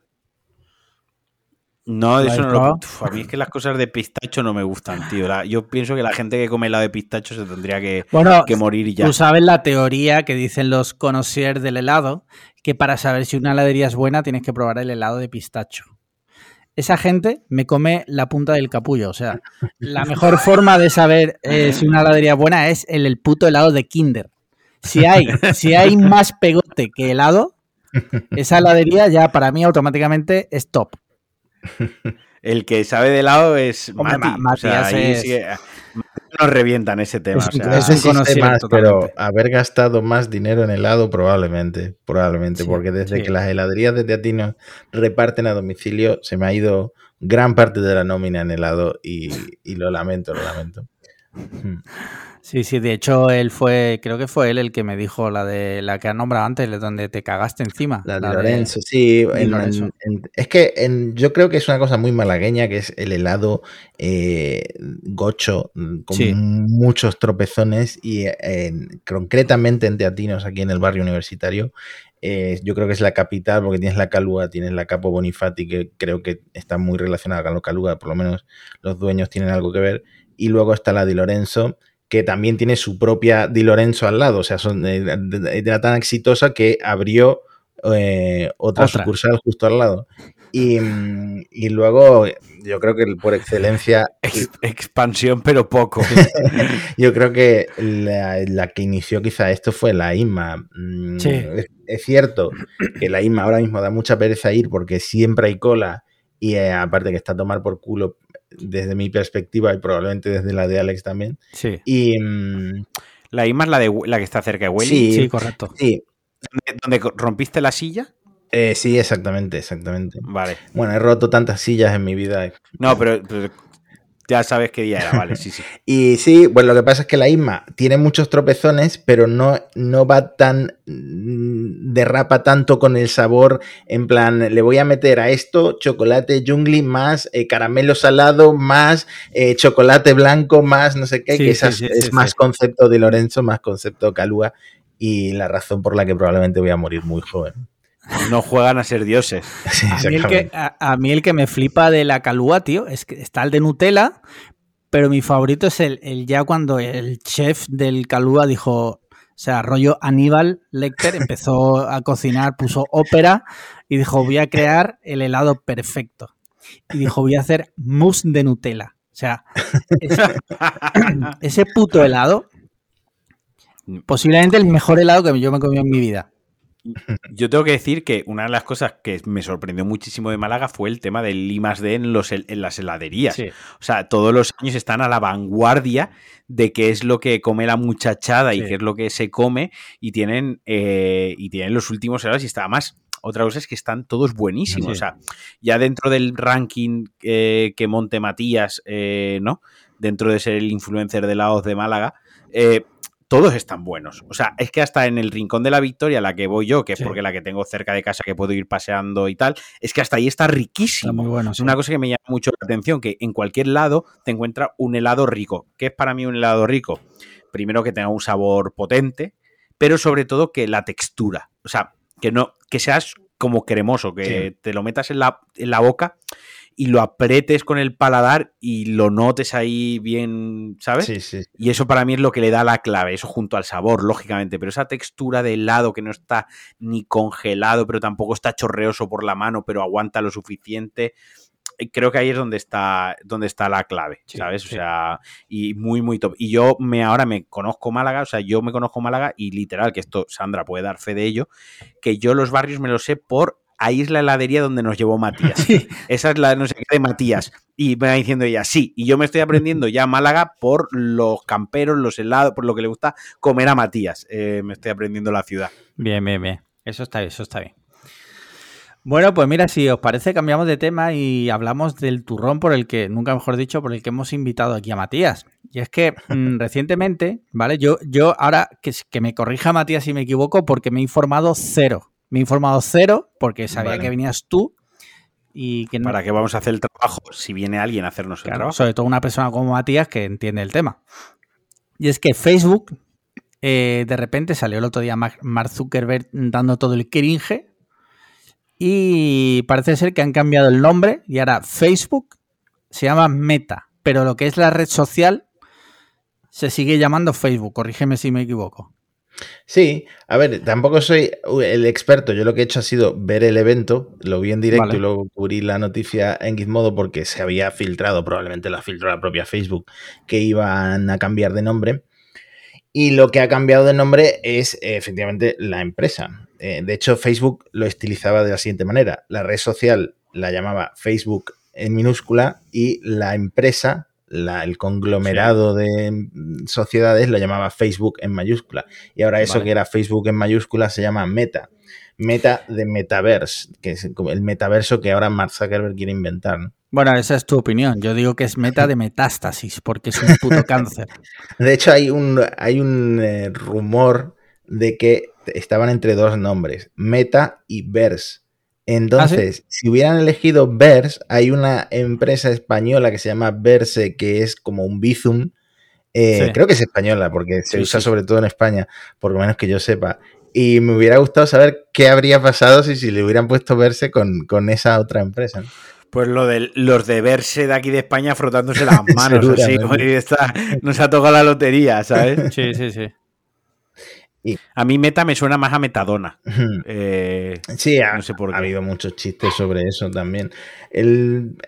No, eso no lo. a mí es que las cosas de pistacho no me gustan, tío. yo pienso que la gente que come helado de pistacho se tendría que, que morir ya. Tú sabes la teoría que dicen los conociers del helado, que para saber si una heladería es buena tienes que probar el helado de pistacho. Esa gente me come la punta del capullo. O sea, la mejor forma de saber eh, si una heladería es buena es el, el puto helado de Kinder. Si hay, si hay más pegote que helado, esa heladería ya para mí automáticamente es top. El que sabe de lado es Matías nos revientan ese tema. Es, pero haber gastado más dinero en helado probablemente, probablemente, porque desde que las heladerías de Teatino reparten a domicilio se me ha ido gran parte de la nómina en helado y, y lo lamento, lo lamento. Sí, sí, de hecho él fue, creo que fue él el que me dijo la de la que has nombrado antes, donde te cagaste encima. La de Lorenzo, sí. es que yo creo que es una cosa muy malagueña, que es el helado eh, gocho, mm, con muchos tropezones y concretamente en Teatinos, aquí en el barrio universitario, eh, yo creo que es la capital porque tienes la Calúa, tienes la Capo Bonifati, que creo que está muy relacionada con la Calúa, por lo menos los dueños tienen algo que ver, y luego está la Di Lorenzo, que también tiene su propia Di Lorenzo al lado. O sea, son, era tan exitosa que abrió eh, otra, sucursal justo al lado. Y, luego, yo creo que por excelencia. expansión, pero poco. yo creo que la, que inició quizá esto fue la IMA. Mm, es, cierto que la IMA ahora mismo da mucha pereza ir porque siempre hay cola y eh, aparte que está a tomar por culo desde mi perspectiva y probablemente desde la de Alex también. Sí. Y. Mm, la IMA es la, de, la que está cerca de Welly. Sí, correcto. Sí. ¿Donde, rompiste la silla? Eh, sí, exactamente, exactamente. Vale. Bueno, he roto tantas sillas en mi vida. No, pero ya sabes qué día era, vale, sí, sí. y sí, bueno, lo que pasa es que la ISMA tiene muchos tropezones, pero no, no va tan. Mm, derrapa tanto con el sabor. En plan, le voy a meter a esto chocolate jungli más eh, caramelo salado más eh, chocolate blanco más no sé qué, que es más concepto de Lorenzo, más concepto Calúa. Y la razón por la que probablemente voy a morir muy joven. No juegan a ser dioses. a, mí el que, me flipa de la calúa, tío, es que está el de Nutella, pero mi favorito es el, ya cuando el chef del calúa dijo, o sea, rollo Aníbal Lecter empezó a cocinar, puso ópera y dijo, voy a crear el helado perfecto. Y dijo, voy a hacer mousse de Nutella. O sea, ese puto helado, posiblemente el mejor helado que yo me he comido en mi vida. Yo tengo que decir que una de las cosas que me sorprendió muchísimo de Málaga fue el tema del I D en, los, en las heladerías. O sea, todos los años están a la vanguardia de qué es lo que come la muchachada y qué es lo que se come y tienen, eh, y tienen los últimos helados y está más otra cosa es que están todos buenísimos. O sea, ya dentro del ranking eh, que monte Matías, eh, ¿no? Dentro de ser el influencer de la Oz de Málaga, eh, todos están buenos. O sea, es que hasta en el rincón de la victoria, la que voy yo, que es porque la que tengo cerca de casa que puedo ir paseando y tal, es que hasta ahí está riquísimo. muy bueno. Es una cosa que me llama mucho la atención, que en cualquier lado te encuentra un helado rico. ¿Qué es para mí un helado rico? Primero que tenga un sabor potente, pero sobre todo que la textura. O sea, que no, que seas como cremoso, que te lo metas en la, en la boca y lo apretes con el paladar y lo notes ahí bien, ¿sabes? Sí, sí. Y eso para mí es lo que le da la clave, eso junto al sabor, lógicamente, pero esa textura de helado que no está ni congelado, pero tampoco está chorreoso por la mano, pero aguanta lo suficiente. Eh, creo que ahí es donde está, donde está la clave, ¿sabes? O sea, y muy, muy top. Y yo me ahora me conozco Málaga, o sea, yo me conozco Málaga y literal, que esto Sandra puede dar fe de ello, que yo los barrios me los sé por ahí es la heladería donde nos llevó Matías. Esa es la no sé qué de Matías. Y me va diciendo ella, sí. Y yo me estoy aprendiendo ya Málaga por los camperos, los helados, por lo que le gusta comer a Matías. Eh, me estoy aprendiendo la ciudad. Bien, bien, bien. Eso está bien, eso está bien. Bueno, pues mira, si os parece, cambiamos de tema y hablamos del turrón por el que, nunca mejor dicho, por el que hemos invitado aquí a Matías. Y es que mm, recientemente, ¿vale? Yo, yo ahora que, que me corrija Matías si me equivoco, porque me he informado cero. Me he informado cero porque sabía que venías tú y que ¿Para qué vamos a hacer el trabajo si viene alguien a hacernos el trabajo? Sobre todo una persona como Matías que entiende el tema. Y es que Facebook, eh, de repente salió el otro día Mark Zuckerberg dando todo el cringe y parece ser que han cambiado el nombre y ahora Facebook se llama Meta, pero lo que es la red social se sigue llamando Facebook, corrígeme si me equivoco. Sí, a ver, tampoco soy el experto, yo lo que he hecho ha sido ver el evento, lo vi en directo y luego cubrí la noticia en Gizmodo porque se había filtrado, probablemente la filtró la propia Facebook, que iban a cambiar de nombre. Y lo que ha cambiado de nombre es efectivamente la empresa. Eh, de hecho, Facebook lo estilizaba de la siguiente manera. La red social la llamaba Facebook en minúscula y la empresa, el conglomerado de sociedades, lo llamaba Facebook en mayúscula. Y ahora eso que era Facebook en mayúscula se llama Meta. Meta de Metaverse, que es el metaverso que ahora Mark Zuckerberg quiere inventar. Bueno, esa es tu opinión. Yo digo que es meta de metástasis, porque es un puto cáncer. De hecho, hay un, hay un eh, rumor de que estaban entre dos nombres, Meta y Verse. Entonces, ¿Ah, si hubieran elegido Verse, hay una empresa española que se llama Verse, que es como un Bizum. Eh, creo que es española, porque se usa sobre todo en España, por lo menos que yo sepa. Y me hubiera gustado saber qué habría pasado si, si le hubieran puesto Verse con, con esa otra empresa. Pues lo de los de verse de aquí de España frotándose las manos, así, está, nos ha tocado la lotería, ¿sabes? Sí, sí, sí. A mí Meta me suena más a Metadona. Eh, sí, ha, ha habido muchos chistes sobre eso también.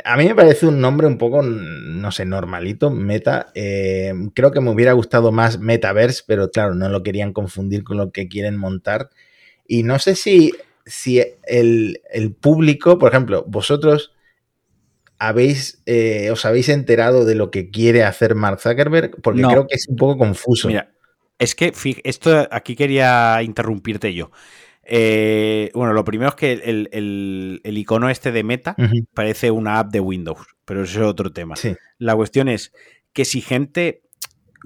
a mí me parece un nombre un poco, no sé, normalito, Meta. Eh, creo que me hubiera gustado más Metaverse, pero claro, no lo querían confundir con lo que quieren montar. Y no sé si, si el, el público, por ejemplo, vosotros habéis, eh, os habéis enterado de lo que quiere hacer Mark Zuckerberg? Porque creo que es un poco confuso. Mira, es que esto aquí quería interrumpirte yo. Eh, bueno, lo primero es que el, icono este de Meta parece una app de Windows, pero eso es otro tema. La cuestión es que si gente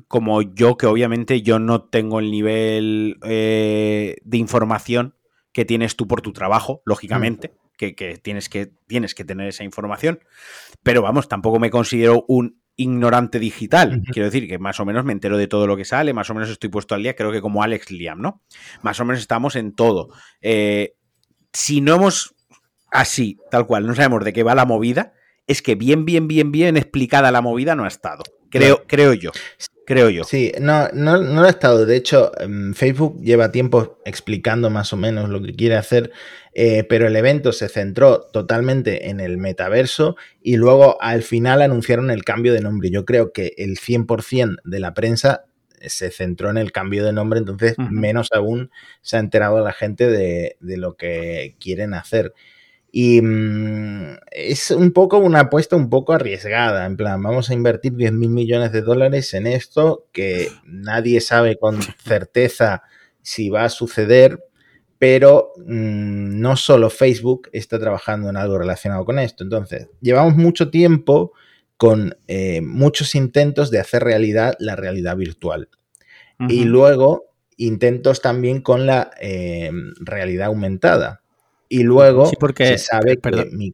como yo, que obviamente yo no tengo el nivel eh, de información que tienes tú por tu trabajo, lógicamente, que, tienes que tienes que tener esa información. Pero vamos, tampoco me considero un ignorante digital. Quiero decir que más o menos me entero de todo lo que sale, más o menos estoy puesto al día, creo que como Alex Liam, ¿no? Más o menos estamos en todo. Eh, si no hemos así, tal cual, no sabemos de qué va la movida, es que bien, bien, bien, bien explicada la movida no ha estado. Creo, creo yo creo yo. Sí, no, no, no lo ha estado. De hecho, em, Facebook lleva tiempo explicando más o menos lo que quiere hacer, eh, pero el evento se centró totalmente en el metaverso y luego al final anunciaron el cambio de nombre. Yo creo que el 100% de la prensa se centró en el cambio de nombre, entonces menos aún se ha enterado la gente de, lo que quieren hacer. Y mm, es un poco una apuesta un poco arriesgada, en plan, vamos a invertir 10 mil millones de dólares en esto que nadie sabe con certeza si va a suceder, pero mm, no solo Facebook está trabajando en algo relacionado con esto. Entonces, llevamos mucho tiempo con eh, muchos intentos de hacer realidad la realidad virtual. Y luego intentos también con la eh, realidad aumentada. Y luego porque, se sabe que...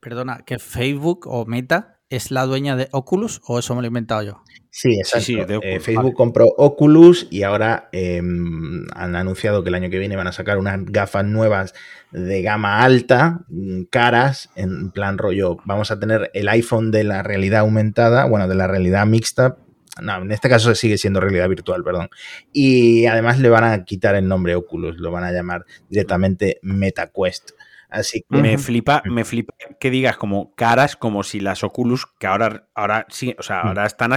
Perdona, que Facebook o Meta es la dueña de Oculus o eso me lo he inventado yo. Sí, exacto. Eh, Facebook compró Oculus y ahora em, han anunciado que el año que viene van a sacar unas gafas nuevas de gama alta, mm, caras, en plan rollo. Vamos a tener el iPhone de la realidad aumentada, bueno, de la realidad mixta. No, en este caso sigue siendo realidad virtual, perdón. Y además le van a quitar el nombre Oculus, lo van a llamar directamente MetaQuest. Así Me flipa, me flipa que digas como caras, como si las Oculus, que ahora, ahora sí, o sea, mm. ahora están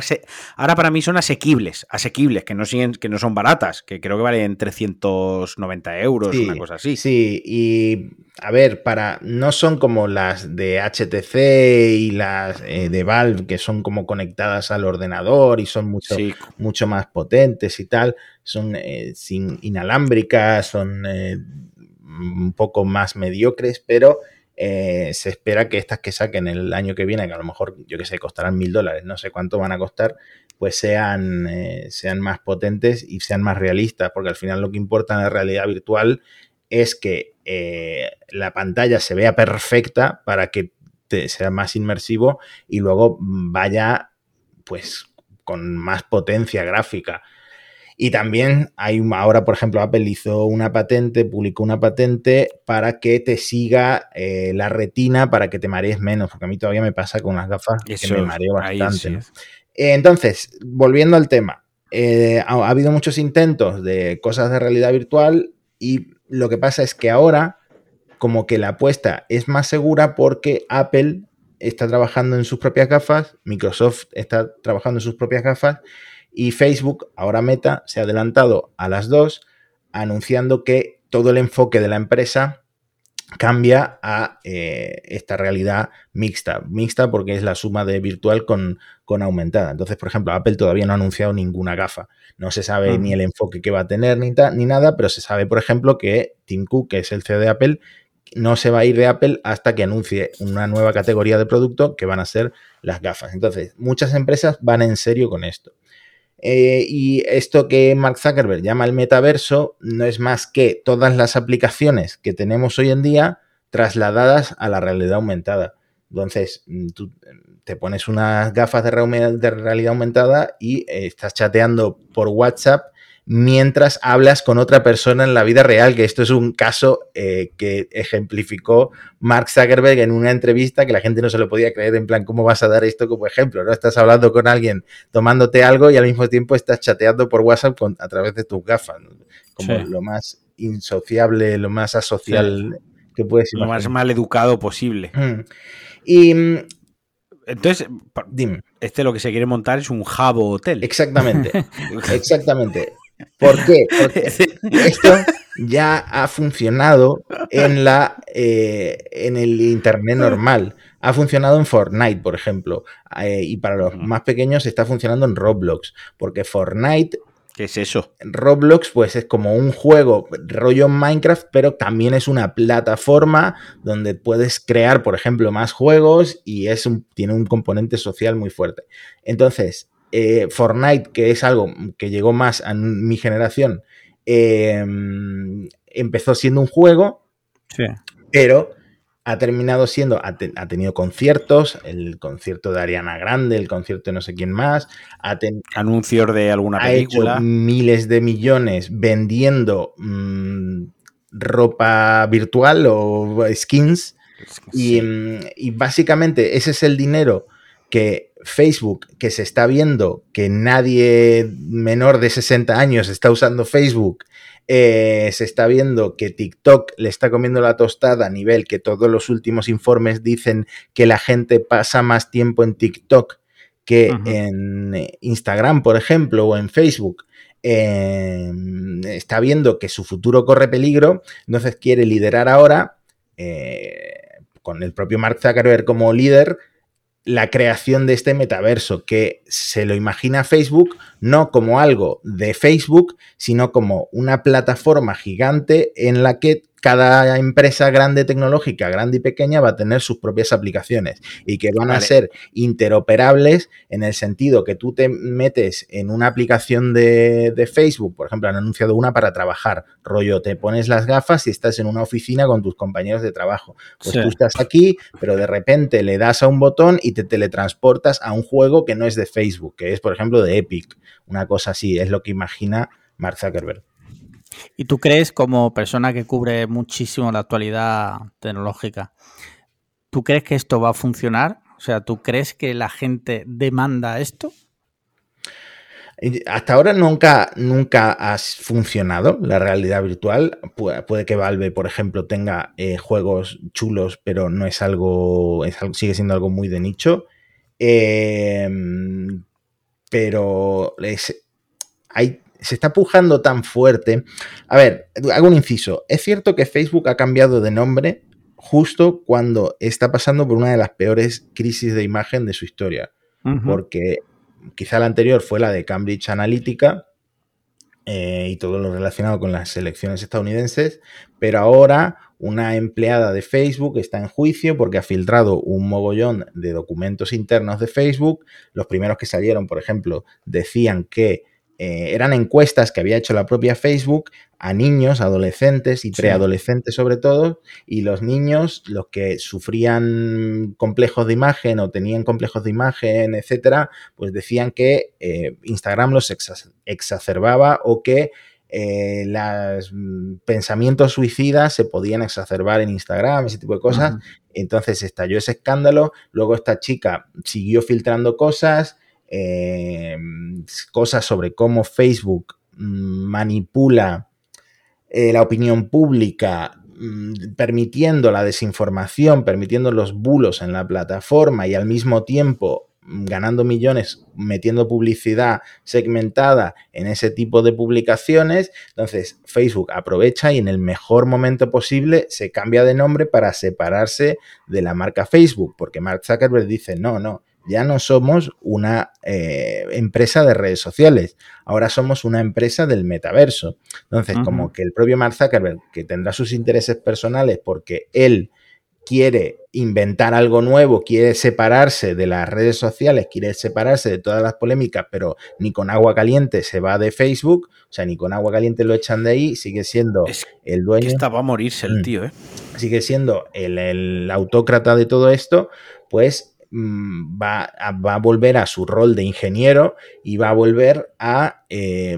ahora para mí son asequibles, asequibles, que no siguen, que no son baratas, que creo que valen 390 euros, una cosa así. Sí, y a ver, para. No son como las de HTC y las eh, de Valve, que son como conectadas al ordenador y son mucho, mucho más potentes y tal. Son eh, sin inalámbricas, son eh, un poco más mediocres, pero eh, se espera que estas que saquen el año que viene, que a lo mejor, yo que sé, costarán mil dólares, no sé cuánto van a costar, pues sean, eh, sean más potentes y sean más realistas, porque al final lo que importa en la realidad virtual es que eh, la pantalla se vea perfecta para que sea más inmersivo y luego vaya pues con más potencia gráfica. Y también hay ahora, por ejemplo, Apple hizo una patente, publicó una patente para que te siga eh, la retina para que te marees menos, porque a mí todavía me pasa con las gafas que me mareo bastante. entonces, volviendo al tema, eh, ha, habido muchos intentos de cosas de realidad virtual y lo que pasa es que ahora como que la apuesta es más segura porque Apple está trabajando en sus propias gafas, Microsoft está trabajando en sus propias gafas y Facebook, ahora Meta, se ha adelantado a las dos, anunciando que todo el enfoque de la empresa cambia a eh, esta realidad mixta. Mixta porque es la suma de virtual con, con, aumentada. Entonces, por ejemplo, Apple todavía no ha anunciado ninguna gafa. No se sabe ni el enfoque que va a tener ni, ni nada, pero se sabe, por ejemplo, que Tim Cook, que es el CEO de Apple, no se va a ir de Apple hasta que anuncie una nueva categoría de producto que van a ser las gafas. Entonces, muchas empresas van en serio con esto. Eh, y esto que Mark Zuckerberg llama el metaverso no es más que todas las aplicaciones que tenemos hoy en día trasladadas a la realidad aumentada. Entonces, mm, tú mm, te pones unas gafas de, realidad aumentada y eh, estás chateando por WhatsApp mientras hablas con otra persona en la vida real, que esto es un caso eh, que ejemplificó Mark Zuckerberg en una entrevista que la gente no se lo podía creer, en plan, ¿cómo vas a dar esto como ejemplo? ¿no? Estás hablando con alguien tomándote algo y al mismo tiempo estás chateando por WhatsApp a través de tus gafas, como lo más insociable, lo más asocial que puedes Lo más mal educado posible. Y mm, entonces, dime. Este lo que se quiere montar es un Jabo Hotel. Exactamente. exactamente. ¿Por qué? Porque esto ya ha funcionado en, la, eh, en el Internet normal. Ha funcionado en Fortnite, por ejemplo. Eh, y para los más pequeños está funcionando en Roblox. Porque Fortnite ¿Qué es eso? Roblox, pues es como un juego rollo Minecraft, pero también es una plataforma donde puedes crear, por ejemplo, más juegos y es tiene un componente social muy fuerte. Entonces, eh, Fortnite, que es algo que llegó más a mi generación, em, empezó siendo un juego, pero ha terminado siendo, ha, tenido conciertos, el concierto de Ariana Grande, el concierto de no sé quién más, ha anuncios de alguna película. Ha hecho miles de millones vendiendo mm, ropa virtual o skins. Mm, y básicamente ese es el dinero que Facebook, que se está viendo que nadie menor de 60 años está usando Facebook, eh, se está viendo que TikTok le está comiendo la tostada a nivel que todos los últimos informes dicen que la gente pasa más tiempo en TikTok que en Instagram, por ejemplo, o en Facebook, em, está viendo que su futuro corre peligro, entonces quiere liderar ahora, eh, con el propio Mark Zuckerberg como líder, la creación de este metaverso, que se lo imagina Facebook no como algo de Facebook, sino como una plataforma gigante en la que cada empresa grande tecnológica, grande y pequeña, va a tener sus propias aplicaciones y que van a ser interoperables en el sentido que tú te metes en una aplicación de, Facebook, por ejemplo, han anunciado una para trabajar, rollo, te pones las gafas y estás en una oficina con tus compañeros de trabajo. Pues tú estás aquí, pero de repente le das a un botón y te teletransportas a un juego que no es de Facebook, que es, por ejemplo, de Epic. Una cosa así, es lo que imagina Mark Zuckerberg. ¿Y tú crees, como persona que cubre muchísimo la actualidad tecnológica, ¿tú crees que esto va a funcionar? O sea, ¿tú crees que la gente demanda esto? Hasta ahora nunca, nunca ha funcionado la realidad virtual. puede que Valve, por ejemplo, tenga eh, juegos chulos, pero no es algo, sigue siendo algo muy de nicho. Em, pero hay se está pujando tan fuerte. A ver, hago un inciso. Es cierto que Facebook ha cambiado de nombre justo cuando está pasando por una de las peores crisis de imagen de su historia. Porque quizá la anterior fue la de Cambridge Analytica eh, y todo lo relacionado con las elecciones estadounidenses, pero ahora una empleada de Facebook está en juicio porque ha filtrado un mogollón de documentos internos de Facebook. Los primeros que salieron, por ejemplo, decían que eh, eran encuestas que había hecho la propia Facebook a niños, adolescentes y preadolescentes sobre todo, y los niños, los que sufrían complejos de imagen o tenían complejos de imagen, etcétera, pues decían que eh, Instagram los exacerbaba o que eh, los pensamientos suicidas se podían exacerbar en Instagram, ese tipo de cosas. Entonces estalló ese escándalo, luego esta chica siguió filtrando cosas, eh, cosas sobre cómo Facebook mm, manipula eh, la opinión pública, mm, permitiendo la desinformación, permitiendo los bulos en la plataforma y al mismo tiempo mm, ganando millones metiendo publicidad segmentada en ese tipo de publicaciones. Entonces Facebook aprovecha y en el mejor momento posible se cambia de nombre para separarse de la marca Facebook, porque Mark Zuckerberg dice, no, no, ya no somos una eh, empresa de redes sociales, ahora somos una empresa del metaverso. Entonces, como que el propio Mark Zuckerberg, que tendrá sus intereses personales porque él quiere inventar algo nuevo, quiere separarse de las redes sociales, quiere separarse de todas las polémicas, pero ni con agua caliente se va de Facebook, o sea, ni con agua caliente lo echan de ahí, sigue siendo el dueño. Que estaba a morirse el mm. tío, ¿eh? Sigue siendo el, el autócrata de todo esto, pues va a, va a, volver a su rol de ingeniero y va a volver a eh,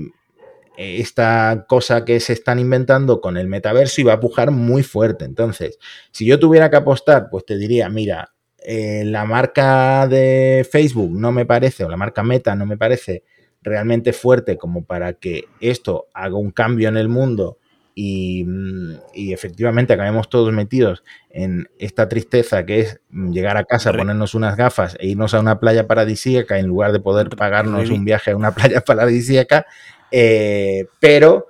esta cosa que se están inventando con el metaverso y va a pujar muy fuerte. Entonces, si yo tuviera que apostar, pues te diría, mira, eh, la marca de Facebook no me parece, o la marca Meta no me parece realmente fuerte como para que esto haga un cambio en el mundo Y, efectivamente acabemos todos metidos en esta tristeza que es llegar a casa, ponernos unas gafas e irnos a una playa paradisíaca en lugar de poder pagarnos un viaje a una playa paradisíaca. Eh, pero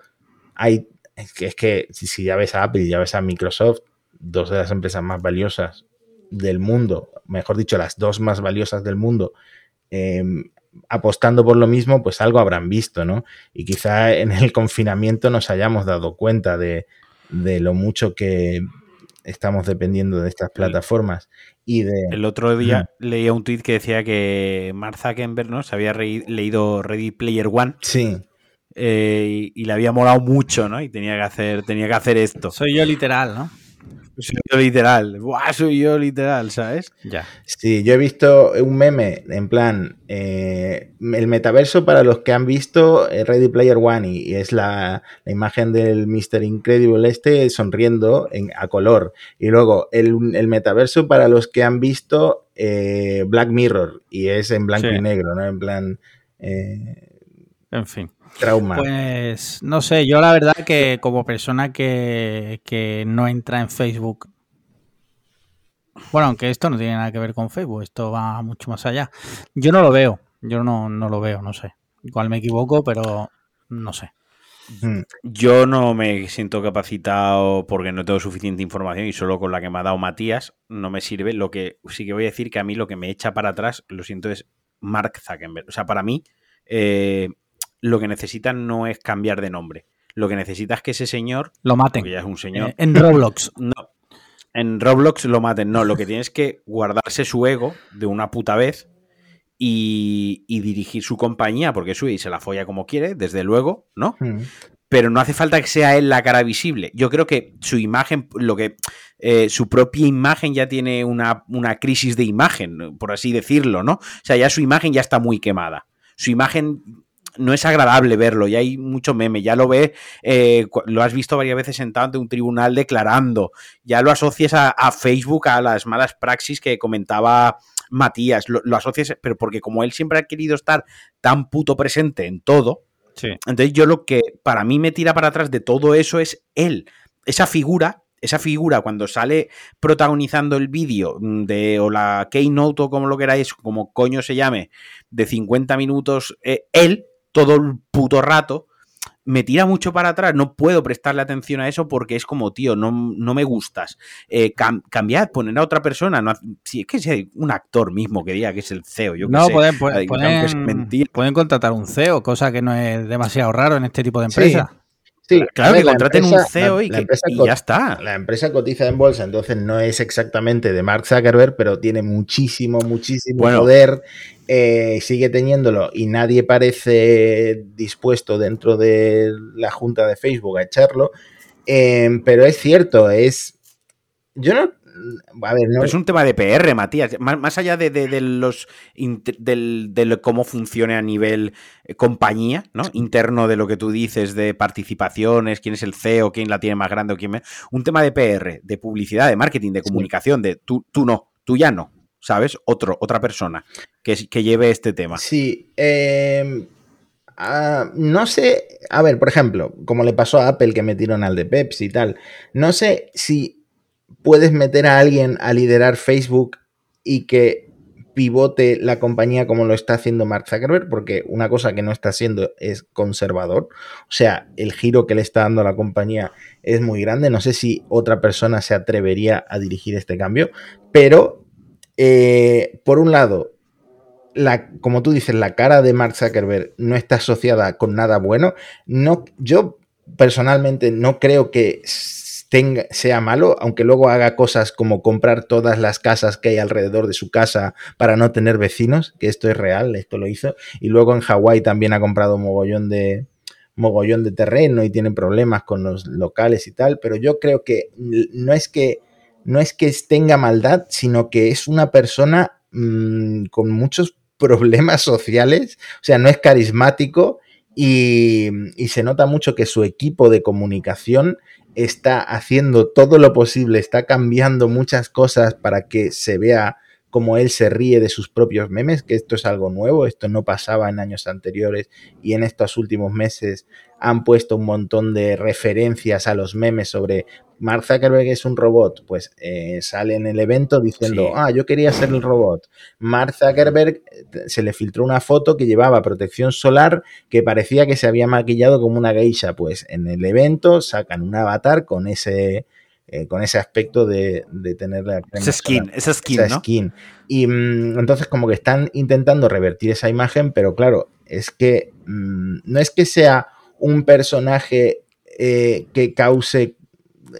hay, es que, es que si, ya ves a Apple y ya ves a Microsoft, dos de las empresas más valiosas del mundo, mejor dicho, las dos más valiosas del mundo, em, apostando por lo mismo, pues algo habrán visto, ¿no? Y quizá en el confinamiento nos hayamos dado cuenta de, lo mucho que estamos dependiendo de estas plataformas. Y de... El otro día leía un tweet que decía que Mark Zuckerberg ¿no? se había leído Ready Player One. Sí. Eh, y, y, le había molado mucho, ¿no? Y tenía que hacer, tenía que hacer esto. Soy yo literal, ¿no? Soy yo literal. Buah, soy yo literal, ¿sabes? Ya. Sí, yo he visto un meme en plan, eh, el metaverso para los que han visto eh, Ready Player One y, es la, imagen del Mr. Incredible este sonriendo en, a color. Y luego el, metaverso para los que han visto eh, Black Mirror y es en blanco y negro, ¿no? En plan... en fin. Trauma. Pues no sé, yo la verdad que como persona que, no entra en Facebook Bueno, aunque esto no tiene nada que ver con Facebook, esto va mucho más allá. Yo no lo veo, yo no, no lo veo, no sé. Igual me equivoco, pero no sé. Mm. Yo no me siento capacitado porque no tengo suficiente información y solo con la que me ha dado Matías no me sirve. Lo que sí que voy a decir que a mí lo que me echa para atrás, lo siento, es Mark Zuckerberg. O sea, para mí eh, lo que necesitan no es cambiar de nombre. Lo que necesita es que ese señor... Lo maten. ya es un señor. Eh, en Roblox. no. En Roblox lo maten. No, lo que tiene es que guardarse su ego de una puta vez y, dirigir su compañía, porque su y se la folla como quiere, desde luego, ¿no? Hmm. Pero no hace falta que sea él la cara visible. Yo creo que su imagen, lo que eh, su propia imagen ya tiene una, una, crisis de imagen, por así decirlo, ¿no? O sea, ya su imagen ya está muy quemada. Su imagen no es agradable verlo, ya hay mucho meme, ya lo ve, eh, lo has visto varias veces sentado ante un tribunal declarando, ya lo asocias a, a Facebook, a las malas praxis que comentaba Matías, lo, asocias, pero porque como él siempre ha querido estar tan puto presente en todo, entonces yo lo que para mí me tira para atrás de todo eso es él, esa figura esa figura cuando sale protagonizando el vídeo de o la keynote o como lo queráis, como coño se llame, de 50 minutos, eh, él todo el puto rato, me tira mucho para atrás, no puedo prestarle atención a eso porque es como, tío, no, no me gustas. Eh, cambiar, poner a otra persona, no, si es que sea un actor mismo que diga que es el CEO, yo no, pueden, pueden, contratar un CEO, cosa que no es demasiado raro en este tipo de empresas. Sí, claro, que contraten un CEO y, que, ya está. La empresa cotiza en bolsa, entonces no es exactamente de Mark Zuckerberg, pero tiene muchísimo, muchísimo poder, eh, sigue teniéndolo y nadie parece dispuesto dentro de la junta de Facebook a echarlo. Eh, pero es cierto, es... Yo no, es un tema de PR, Matías. Más, allá de, los de cómo funcione a nivel eh, compañía, ¿no? Interno de lo que tú dices, de participaciones, quién es el CEO, quién la tiene más grande o quién Un tema de PR, de publicidad, de marketing, de comunicación, de tú, tú no, tú ya no. ¿Sabes? Otro, otra persona que, que lleve este tema. Sí. Em, ah, no sé, a ver, por ejemplo, como le pasó a Apple que metieron al de Pepsi y tal, no sé si puedes meter a alguien a liderar Facebook y que pivote la compañía como lo está haciendo Mark Zuckerberg, porque una cosa que no está haciendo es conservador. O sea, el giro que le está dando la compañía es muy grande. No sé si otra persona se atrevería a dirigir este cambio, pero eh, por un lado, la, como tú dices, la cara de Mark Zuckerberg no está asociada con nada bueno. No, yo personalmente no creo que sea malo, aunque luego haga cosas como comprar todas las casas que hay alrededor de su casa para no tener vecinos, que esto es real, esto lo hizo. Y luego en Hawái también ha comprado mogollón de, mogollón de terreno y tiene problemas con los locales y tal, pero yo creo que no es que no es que tenga maldad, sino que es una persona mm, con muchos problemas sociales, o sea, no es carismático y, y, se nota mucho que su equipo de comunicación está haciendo todo lo posible, está cambiando muchas cosas para que se vea como él se ríe de sus propios memes, que esto es algo nuevo, esto no pasaba en años anteriores y en estos últimos meses han puesto un montón de referencias a los memes sobre Mark Zuckerberg es un robot, pues eh, sale en el evento diciendo, ah, yo quería ser el robot. Mark Zuckerberg eh, se le filtró una foto que llevaba protección solar que parecía que se había maquillado como una geisha, pues en el evento sacan un avatar con ese eh, con ese aspecto de, tener la esa skin, esa skin, esa skin. Y mm, entonces como que están intentando revertir esa imagen, pero claro, es que mm, no es que sea un personaje eh, que cause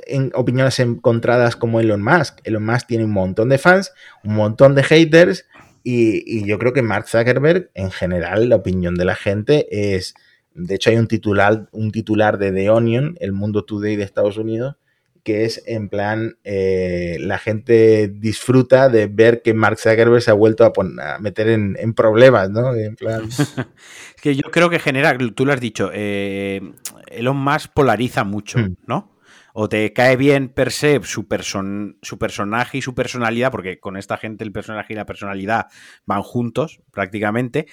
en opiniones encontradas como Elon Musk. Elon Musk tiene un montón de fans, un montón de haters y, y, yo creo que Mark Zuckerberg, en general, la opinión de la gente es, de hecho hay un titular, un titular de The Onion, el Mundo Today de Estados Unidos, que es en plan, eh, la gente disfruta de ver que Mark Zuckerberg se ha vuelto a, meter en, problemas, ¿no? En plan... es que yo creo que genera, tú lo has dicho, eh, Elon Musk polariza mucho, hmm. ¿no? O te cae bien per se su, su personaje y su personalidad, porque con esta gente el personaje y la personalidad van juntos prácticamente,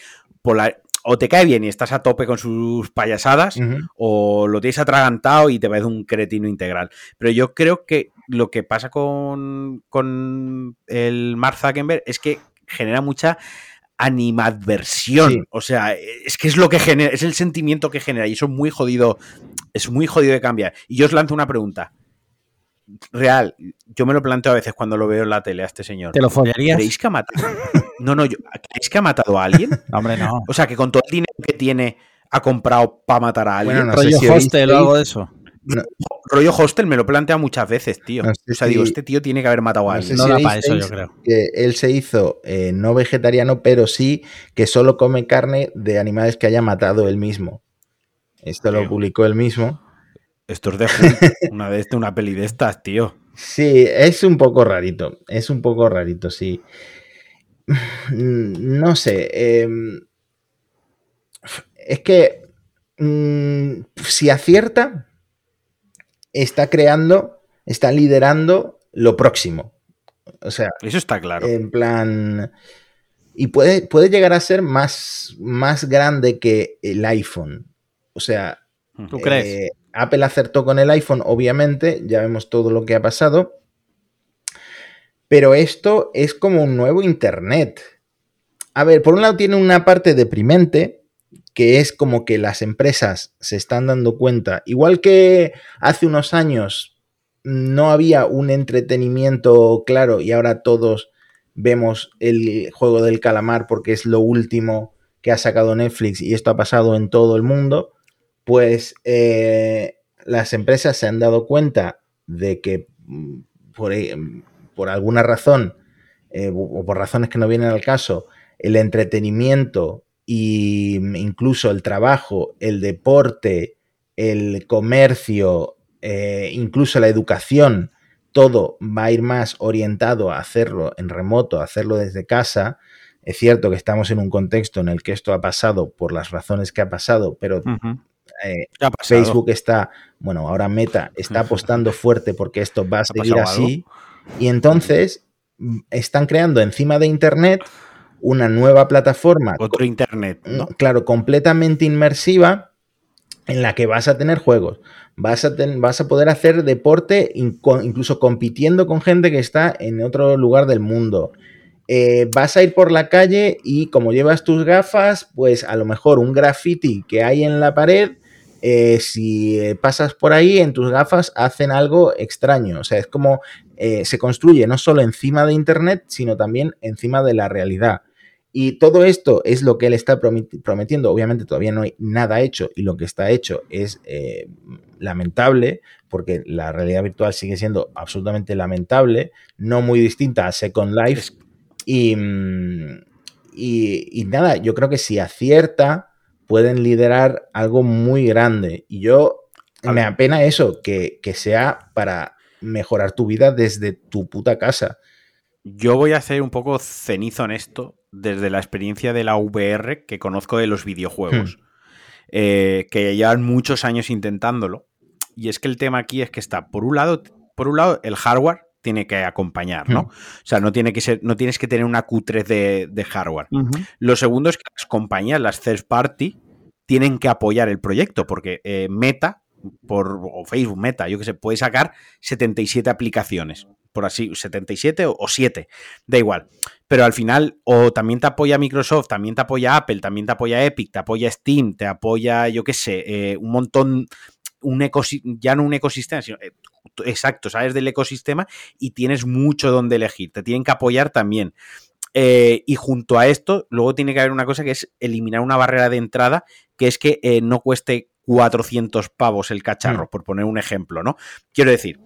o te cae bien y estás a tope con sus payasadas, o lo tienes atragantado y te ves un cretino integral. Pero yo creo que lo que pasa con, con el Mark Zuckerberg es que genera mucha animadversión. O sea, es que es lo que genera, es el sentimiento que genera y eso es muy jodido, es muy jodido de cambiar. Y yo os lanzo una pregunta. Real, yo me lo planteo a veces cuando lo veo en la tele a este señor. ¿Te lo follarías? ¿Creéis que ha matado? No, no, yo, ¿creéis que ha matado a alguien? Hombre, no. O sea, que con todo el dinero que tiene ha comprado para matar a alguien. Bueno, no rollo hostel o algo de eso. Rollo hostel me lo plantea muchas veces, tío. o sea, digo, este tío tiene que haber matado a alguien. No, da para eso, yo creo. Que él se hizo eh, no vegetariano, pero sí que solo come carne de animales que haya matado él mismo. Esto lo publicó él mismo. Esto es de una, de una peli de estas, tío. Sí, es un poco rarito. Es un poco rarito, sí. No sé. Em, es que mm, si acierta, está creando, está liderando lo próximo. O sea, eso está claro. En plan. Y puede, puede llegar a ser más, más grande que el iPhone. O sea, ¿tú crees? Eh, Apple acertó con el iPhone, obviamente, ya vemos todo lo que ha pasado. Pero esto es como un nuevo Internet. A ver, por un lado tiene una parte deprimente, que es como que las empresas se están dando cuenta, igual que hace unos años no había un entretenimiento claro y ahora todos vemos el juego del calamar porque es lo último que ha sacado Netflix y esto ha pasado en todo el mundo, pues eh, las empresas se han dado cuenta de que mm, por, eh, por alguna razón eh, o por razones que no vienen al caso, el entretenimiento y incluso el trabajo, el deporte, el comercio, eh, incluso la educación, todo va a ir más orientado a hacerlo en remoto, a hacerlo desde casa. Es cierto que estamos en un contexto en el que esto ha pasado por las razones que ha pasado, pero eh, Facebook está, bueno, ahora Meta está apostando fuerte porque esto va a seguir así. Y entonces mm, están creando encima de Internet una nueva plataforma. Otro Internet. ¿no? Claro, completamente inmersiva en la que vas a tener juegos. Vas a, vas a poder hacer deporte incluso compitiendo con gente que está en otro lugar del mundo. Eh, vas a ir por la calle y como llevas tus gafas, pues a lo mejor un graffiti que hay en la pared, eh, si pasas por ahí en tus gafas hacen algo extraño. O sea, es como eh, se construye no solo encima de Internet, sino también encima de la realidad. Y todo esto es lo que él está prometiendo. Obviamente todavía no hay nada hecho y lo que está hecho es eh, lamentable porque la realidad virtual sigue siendo absolutamente lamentable, no muy distinta a Second Life. Y, mm, y, nada, yo creo que si acierta pueden liderar algo muy grande. Y yo me apena eso, que, que sea para mejorar tu vida desde tu puta casa. Yo voy a hacer un poco cenizo en esto desde la experiencia de la VR que conozco de los videojuegos, hmm. eh, que llevan muchos años intentándolo. Y es que el tema aquí es que está, por un lado, por un lado, el hardware tiene que acompañar, ¿no? Hmm. O sea, no, tiene que ser, no tienes que tener una Q3 de, hardware. Lo segundo es que las compañías, las third party, tienen que apoyar el proyecto, porque eh, Meta, por, o Facebook Meta, yo que sé, puede sacar 77 aplicaciones por así, 77 o 7, da igual. Pero al final, o también te apoya Microsoft, también te apoya Apple, también te apoya Epic, te apoya Steam, te apoya, yo qué sé, eh, un montón, un ya no un ecosistema, sino eh, exacto, sabes del ecosistema y tienes mucho donde elegir, te tienen que apoyar también. Eh, y junto a esto, luego tiene que haber una cosa que es eliminar una barrera de entrada, que es que no cueste 400 pavos el cacharro, mm. por poner un ejemplo, ¿no? Quiero decir,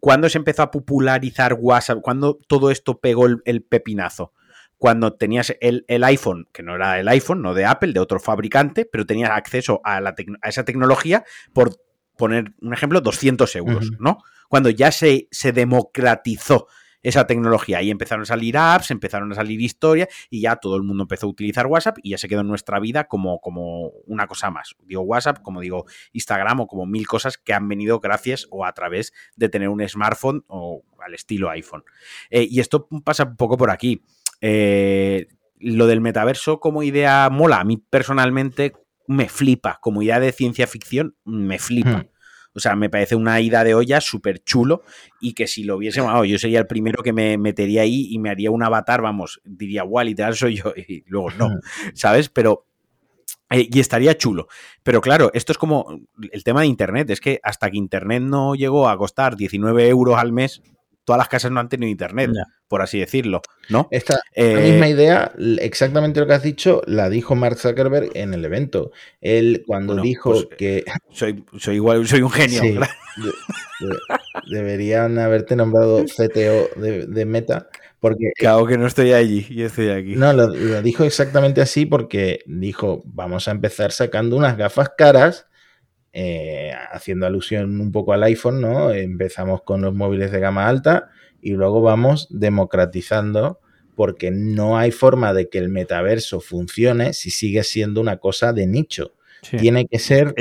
¿Cuándo se empezó a popularizar WhatsApp? ¿Cuándo todo esto pegó el, pepinazo? Cuando tenías el, iPhone, que no era el iPhone, no de Apple, de otro fabricante, pero tenías acceso a, esa tecnología por poner un ejemplo, 200 euros, ¿no? Cuando ya se, se democratizó esa tecnología. Y empezaron a salir apps, empezaron a salir historias y ya todo el mundo empezó a utilizar WhatsApp y ya se quedó en nuestra vida como, como una cosa más. Digo WhatsApp, como digo Instagram o como mil cosas que han venido gracias o a través de tener un smartphone o al estilo iPhone. Eh, y esto pasa un poco por aquí. Eh, lo del metaverso como idea mola. A mí personalmente me flipa. Como idea de ciencia ficción, me flipa. Hmm. O sea, me parece una ida de olla súper chulo y que si lo hubiese, yo sería el primero que me metería ahí y me haría un avatar, vamos, diría, guau, literal soy yo y luego no, ¿sabes? Pero eh, y estaría chulo. Pero claro, esto es como el tema de Internet. Es que hasta que Internet no llegó a costar 19 euros al mes, todas las casas no han tenido Internet, por así decirlo. ¿no? Esta misma eh, idea, exactamente lo que has dicho, la dijo Mark Zuckerberg en el evento. Él cuando dijo pues, que... Soy, soy igual, soy un genio. deberían haberte nombrado CTO de Meta porque, claro que no estoy allí, y estoy aquí. No, lo, dijo exactamente así porque dijo, vamos a empezar sacando unas gafas caras, eh, haciendo alusión un poco al iPhone, ¿no? Empezamos con los móviles de gama alta y luego vamos democratizando porque no hay forma de que el metaverso funcione si sigue siendo una cosa de nicho. Tiene que ser...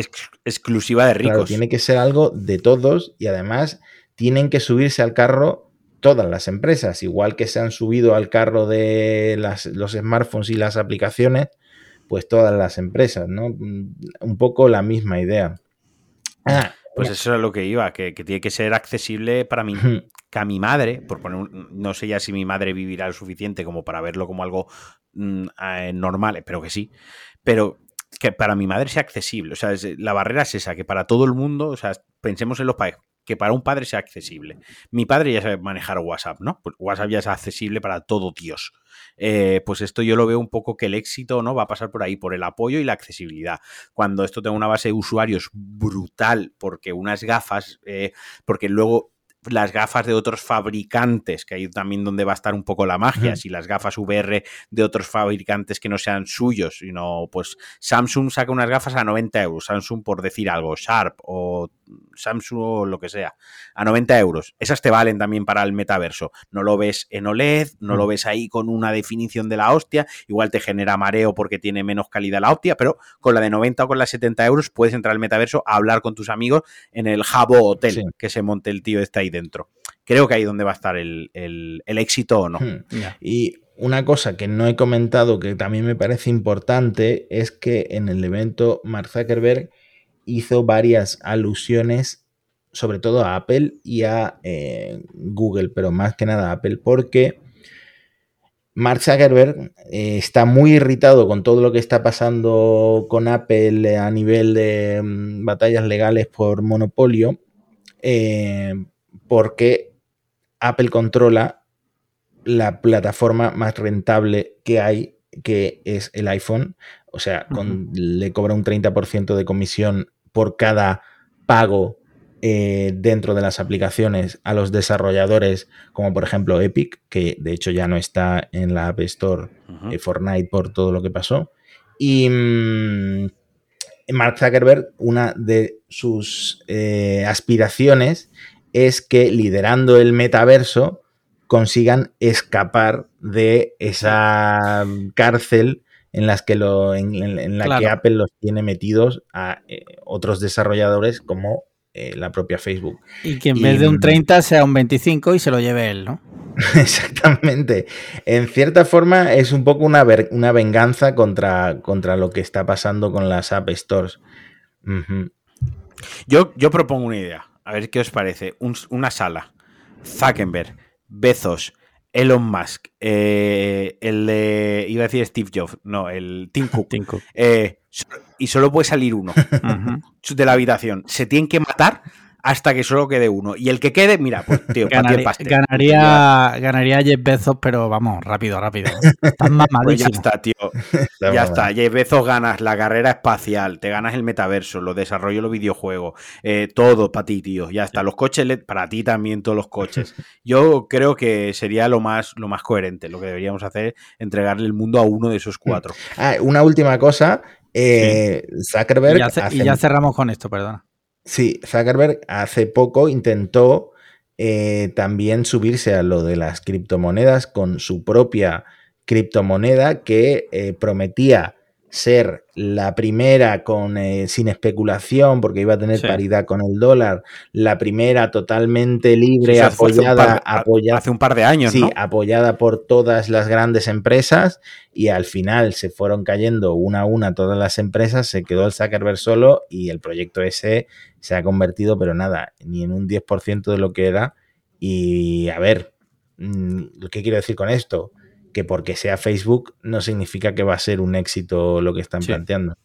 exclusiva de ricos. tiene que ser algo de todos y además tienen que subirse al carro todas las empresas, igual que se han subido al carro de los smartphones y las aplicaciones, pues todas las empresas, ¿no? Un poco la misma idea. Ah, pues eso es lo que iba, que, tiene que ser accesible para mí, que a mi madre, por poner, no sé ya si mi madre vivirá lo suficiente como para verlo como algo mm, eh, normal, espero que sí, pero que para mi madre sea accesible. O sea, la barrera es esa, que para todo el mundo, o sea, pensemos en los países, que para un padre sea accesible. Mi padre ya sabe manejar WhatsApp, ¿no? Pues WhatsApp ya es accesible para todo Dios. Eh, pues esto yo lo veo un poco que el éxito no va a pasar por ahí, por el apoyo y la accesibilidad. Cuando esto tenga una base de usuarios brutal, porque unas gafas, eh, porque luego las gafas de otros fabricantes, que ahí también donde va a estar un poco la magia, si las gafas VR de otros fabricantes que no sean suyos, sino pues Samsung saca unas gafas a 90 euros, Samsung por decir algo, Sharp o Samsung o lo que sea, a 90 euros. Esas te valen también para el metaverso. No lo ves en OLED, no lo mm. ves ahí con una definición de la hostia, igual te genera mareo porque tiene menos calidad la hostia, pero con la de 90 o con la de 70 euros puedes entrar al metaverso a hablar con tus amigos en el Jabo Hotel que se monte el tío está ahí dentro. Creo que ahí donde va a estar el, éxito o no. Hmm. Y una cosa que no he comentado que también me parece importante es que en el evento Mark Zuckerberg hizo varias alusiones, sobre todo a Apple y a eh, Google, pero más que nada a Apple, porque Mark Zuckerberg eh, está muy irritado con todo lo que está pasando con Apple a nivel de mm, batallas legales por monopolio, eh, porque Apple controla la plataforma más rentable que hay, que es el iPhone. O sea, le cobra un 30% de comisión por cada pago eh, dentro de las aplicaciones a los desarrolladores, como por ejemplo Epic, que de hecho ya no está en la App Store de Fortnite por todo lo que pasó. Y mm, Mark Zuckerberg, una de sus eh, aspiraciones es que liderando el metaverso consigan escapar de esa cárcel en, las que lo, en, la que Apple los tiene metidos a eh, otros desarrolladores como eh, la propia Facebook. Y que en vez de un 30 sea un 25 y se lo lleve él, ¿no? Exactamente. En cierta forma es un poco una, una venganza contra, contra, lo que está pasando con las App Stores. yo, yo propongo una idea. A ver qué os parece. una sala. Zuckerberg, Bezos, Elon Musk, eh, el de. iba a decir Steve Jobs, no, el Tim Cook. Eh, y solo puede salir uno de la habitación. Se tienen que matar hasta que solo quede uno. Y el que quede, mira, pues tío, ganaría, ganaría, ganaría Jeff Bezos, pero vamos, rápido, rápido. Estás mamadísimo. Pues ya está, tío. ya está. Jeff Bezos ganas la carrera espacial, te ganas el metaverso, los desarrollos, los videojuegos, eh, todo para ti, tío. Ya está. Los coches LED, para ti también todos los coches. Yo creo que sería lo más, lo más coherente. Lo que deberíamos hacer, entregarle el mundo a uno de esos cuatro. Ah, una última cosa. Eh, Zuckerberg. y ya cerramos con esto, perdona. Sí, Zuckerberg hace poco intentó eh, también subirse a lo de las criptomonedas con su propia criptomoneda que eh, prometía ser la primera con eh, sin especulación, porque iba a tener paridad con el dólar, la primera totalmente libre, apoyada, apoyada hace un par de años, sí, apoyada por todas las grandes empresas, y al final se fueron cayendo una a una todas las empresas, se quedó el Zuckerberg solo y el proyecto ese se ha convertido, pero nada, ni en un 10% de lo que era. Y a ver, mm, ¿qué quiero decir con esto? Que porque sea Facebook no significa que va a ser un éxito lo que están planteando.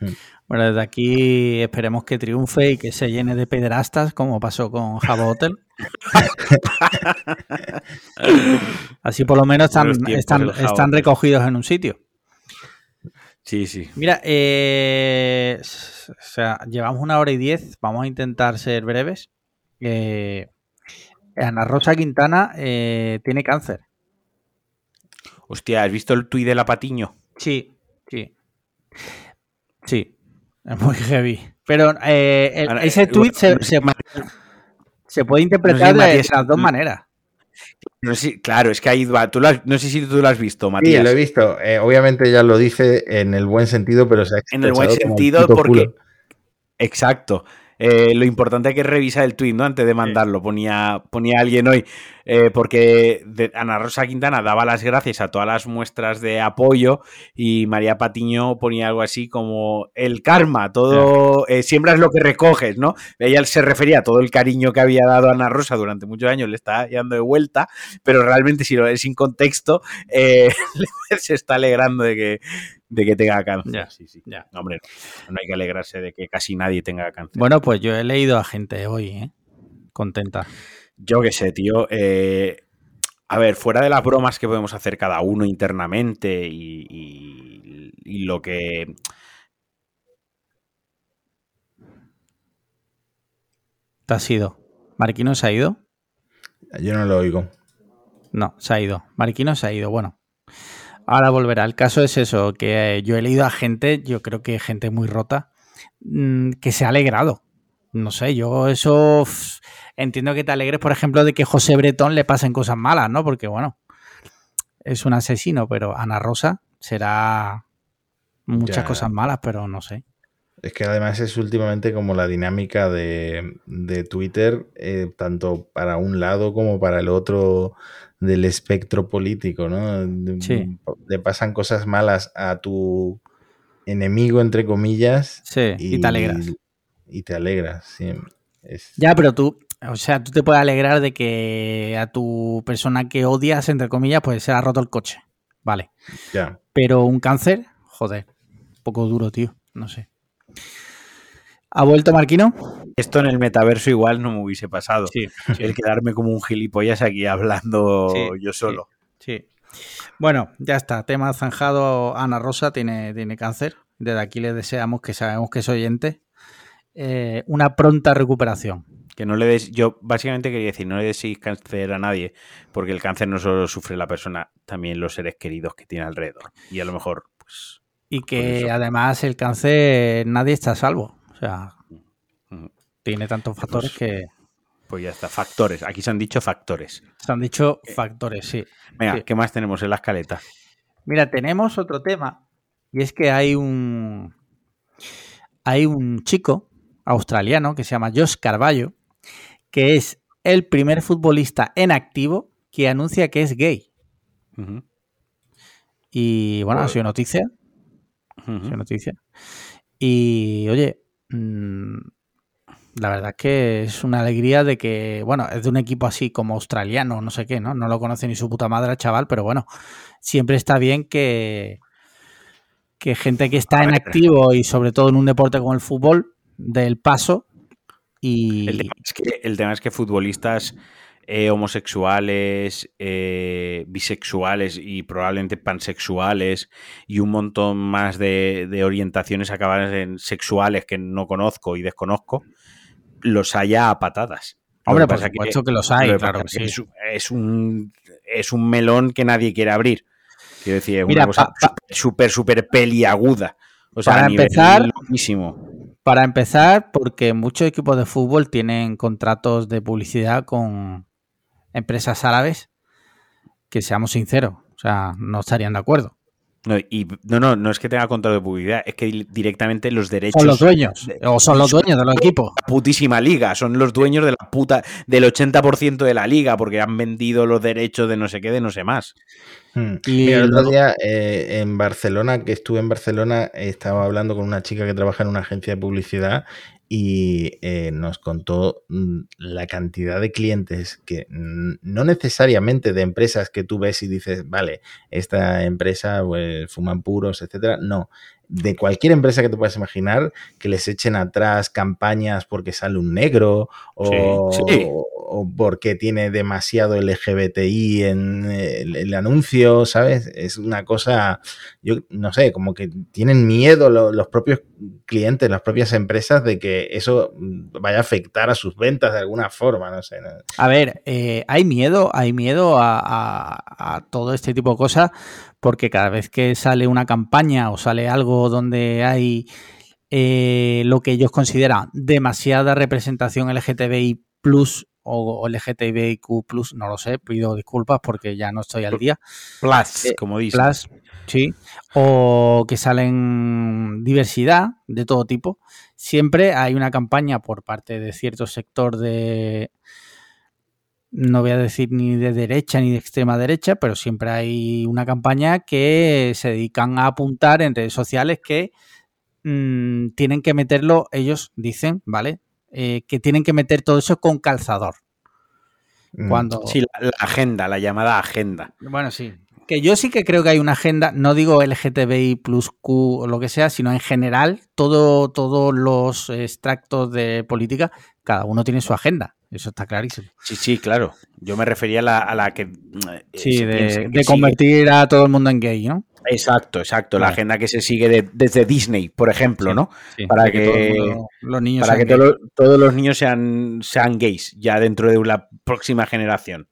Mm. Bueno, desde aquí esperemos que triunfe y que se llene de pederastas, como pasó con Java Hotel. Así por lo menos están, están, recogidos en un sitio. Sí, sí. Mira, eh, o sea, llevamos una hora y diez. Vamos a intentar ser breves. Eh, Ana Rosa Quintana eh, tiene cáncer. Hostia, ¿has visto el tuit de la Patiño? Sí, sí. Sí, es muy heavy. Pero eh, ese eh, tuit se, puede interpretar de las dos maneras. claro, es que ahí va. Tú no sé si tú lo has visto, Matías. Sí, lo he visto. Eh, obviamente ya lo dice en el buen sentido, pero se ha En el buen sentido porque... Exacto. Lo importante es que revisa el tuit, ¿no? Antes de mandarlo. Ponía, ponía alguien hoy. Eh, porque Ana Rosa Quintana daba las gracias a todas las muestras de apoyo y María Patiño ponía algo así como el karma, todo, eh, siembras lo que recoges, ¿no? Ella se refería a todo el cariño que había dado Ana Rosa durante muchos años, le está dando de vuelta, pero realmente si lo ves sin contexto, eh, se está alegrando de que, de que tenga cáncer. sí, sí. Ya. hombre, no hay que alegrarse de que casi nadie tenga cáncer. Bueno, pues yo he leído a gente hoy, ¿eh? Contenta. Yo qué sé, tío. Eh, a ver, fuera de las bromas que podemos hacer cada uno internamente y, lo que... ¿Te has ido? ¿Marquino se ha ido? Yo no lo oigo. No, se ha ido. Marquino se ha ido. Bueno, ahora volverá. El caso es eso, que yo he leído a gente, yo creo que gente muy rota, mm, que se ha alegrado. No sé, yo eso entiendo que te alegres, por ejemplo, de que José Bretón le pasen cosas malas, ¿no? Porque, bueno, es un asesino, pero Ana Rosa será muchas cosas malas, pero no sé. Es que además es últimamente como la dinámica de, Twitter, eh, tanto para un lado como para el otro del espectro político, ¿no? Sí. Le pasan cosas malas a tu enemigo, entre comillas. Sí, y, te alegras. Y, te alegras, sí. Ya, pero tú, o sea, tú te puedes alegrar de que a tu persona que odias, entre comillas, pues se ha roto el coche. Vale. Ya. Pero un cáncer, joder, un poco duro, tío. No sé. ¿Ha vuelto Marquino? Esto en el metaverso igual no me hubiese pasado. Sí. El quedarme como un gilipollas aquí hablando yo solo. Sí, Bueno, ya está. Tema zanjado. Ana Rosa tiene, tiene cáncer. Desde aquí le deseamos que sabemos que es oyente. Eh, una pronta recuperación. Que no le des, yo básicamente quería decir, no le des cáncer a nadie, porque el cáncer no solo sufre la persona, también los seres queridos que tiene alrededor. Y a lo mejor, pues. Y que además el cáncer nadie está a salvo. O sea, tiene tantos factores pues, que. Pues ya está, factores. Aquí se han dicho factores. Se han dicho factores, sí. Venga, ¿qué más tenemos en la escaleta? Mira, tenemos otro tema. Y es que hay un. Hay un chico australiano que se llama Josh Carballo que es el primer futbolista en activo que anuncia que es gay. Y bueno, ha sido noticia. Ha sido noticia. Y oye, mm, la verdad es que es una alegría de que, bueno, es de un equipo así como australiano, no sé qué, ¿no? No lo conoce ni su puta madre, chaval, pero bueno, siempre está bien que, que gente que está en activo y sobre todo en un deporte como el fútbol, del paso el, tema es que, futbolistas eh, homosexuales, eh, bisexuales y probablemente pansexuales y un montón más de, orientaciones acabadas en sexuales que no conozco y desconozco, los haya a patadas. Hombre, por supuesto que, los hay, claro Es, un, es un melón que nadie quiere abrir. Quiero decir, es una cosa súper, súper peliaguda. O sea, para empezar, para empezar, porque muchos equipos de fútbol tienen contratos de publicidad con empresas árabes que, seamos sinceros, o sea, no estarían de acuerdo. No, y, no, no, no es que tenga contrato de publicidad, es que directamente los derechos. Son los dueños. o son los dueños de los equipos. Putísima liga. Son los dueños de la puta. del 80% de la liga, porque han vendido los derechos de no sé qué, de no sé más. Hmm. Y el otro día eh, en Barcelona, que estuve en Barcelona, estaba hablando con una chica que trabaja en una agencia de publicidad y eh, nos contó mm, la cantidad de clientes que no necesariamente de empresas que tú ves y dices, vale, esta empresa pues, fuman puros, etcétera. No, de cualquier empresa que te puedas imaginar, que les echen atrás campañas porque sale un negro o, porque tiene demasiado LGBTI en el, anuncio, ¿sabes? Es una cosa, yo no sé, como que tienen miedo los, propios clientes, las propias empresas de que eso vaya a afectar a sus ventas de alguna forma, no sé. A ver, eh, hay miedo, hay miedo a todo este tipo de cosas porque cada vez que sale una campaña o sale algo donde hay eh, lo que ellos consideran demasiada representación LGTBI plus o LGTBIQ plus, no lo sé, pido disculpas porque ya no estoy al día. Plus, eh, como dice. Plus, sí. O que salen diversidad de todo tipo. Siempre hay una campaña por parte de cierto sector de, no voy a decir ni de derecha ni de extrema derecha, pero siempre hay una campaña que se dedican a apuntar en redes sociales que mm, tienen que meterlo, ellos dicen, ¿vale? Eh, que tienen que meter todo eso con calzador. Mm. Cuando... Sí, la, agenda, la llamada agenda. Bueno, sí. Que yo sí que creo que hay una agenda, no digo LGTBI plus Q o lo que sea, sino en general, todo, todos los extractos de política, cada uno tiene su agenda. Eso está clarísimo. Sí, sí, claro. Yo me refería a la, que. Eh, sí, de, convertir a todo el mundo en gay, ¿no? Exacto, exacto. La agenda que se sigue desde Disney, por ejemplo, ¿no? para que, los niños para que todos los niños sean, sean gays ya dentro de la próxima generación.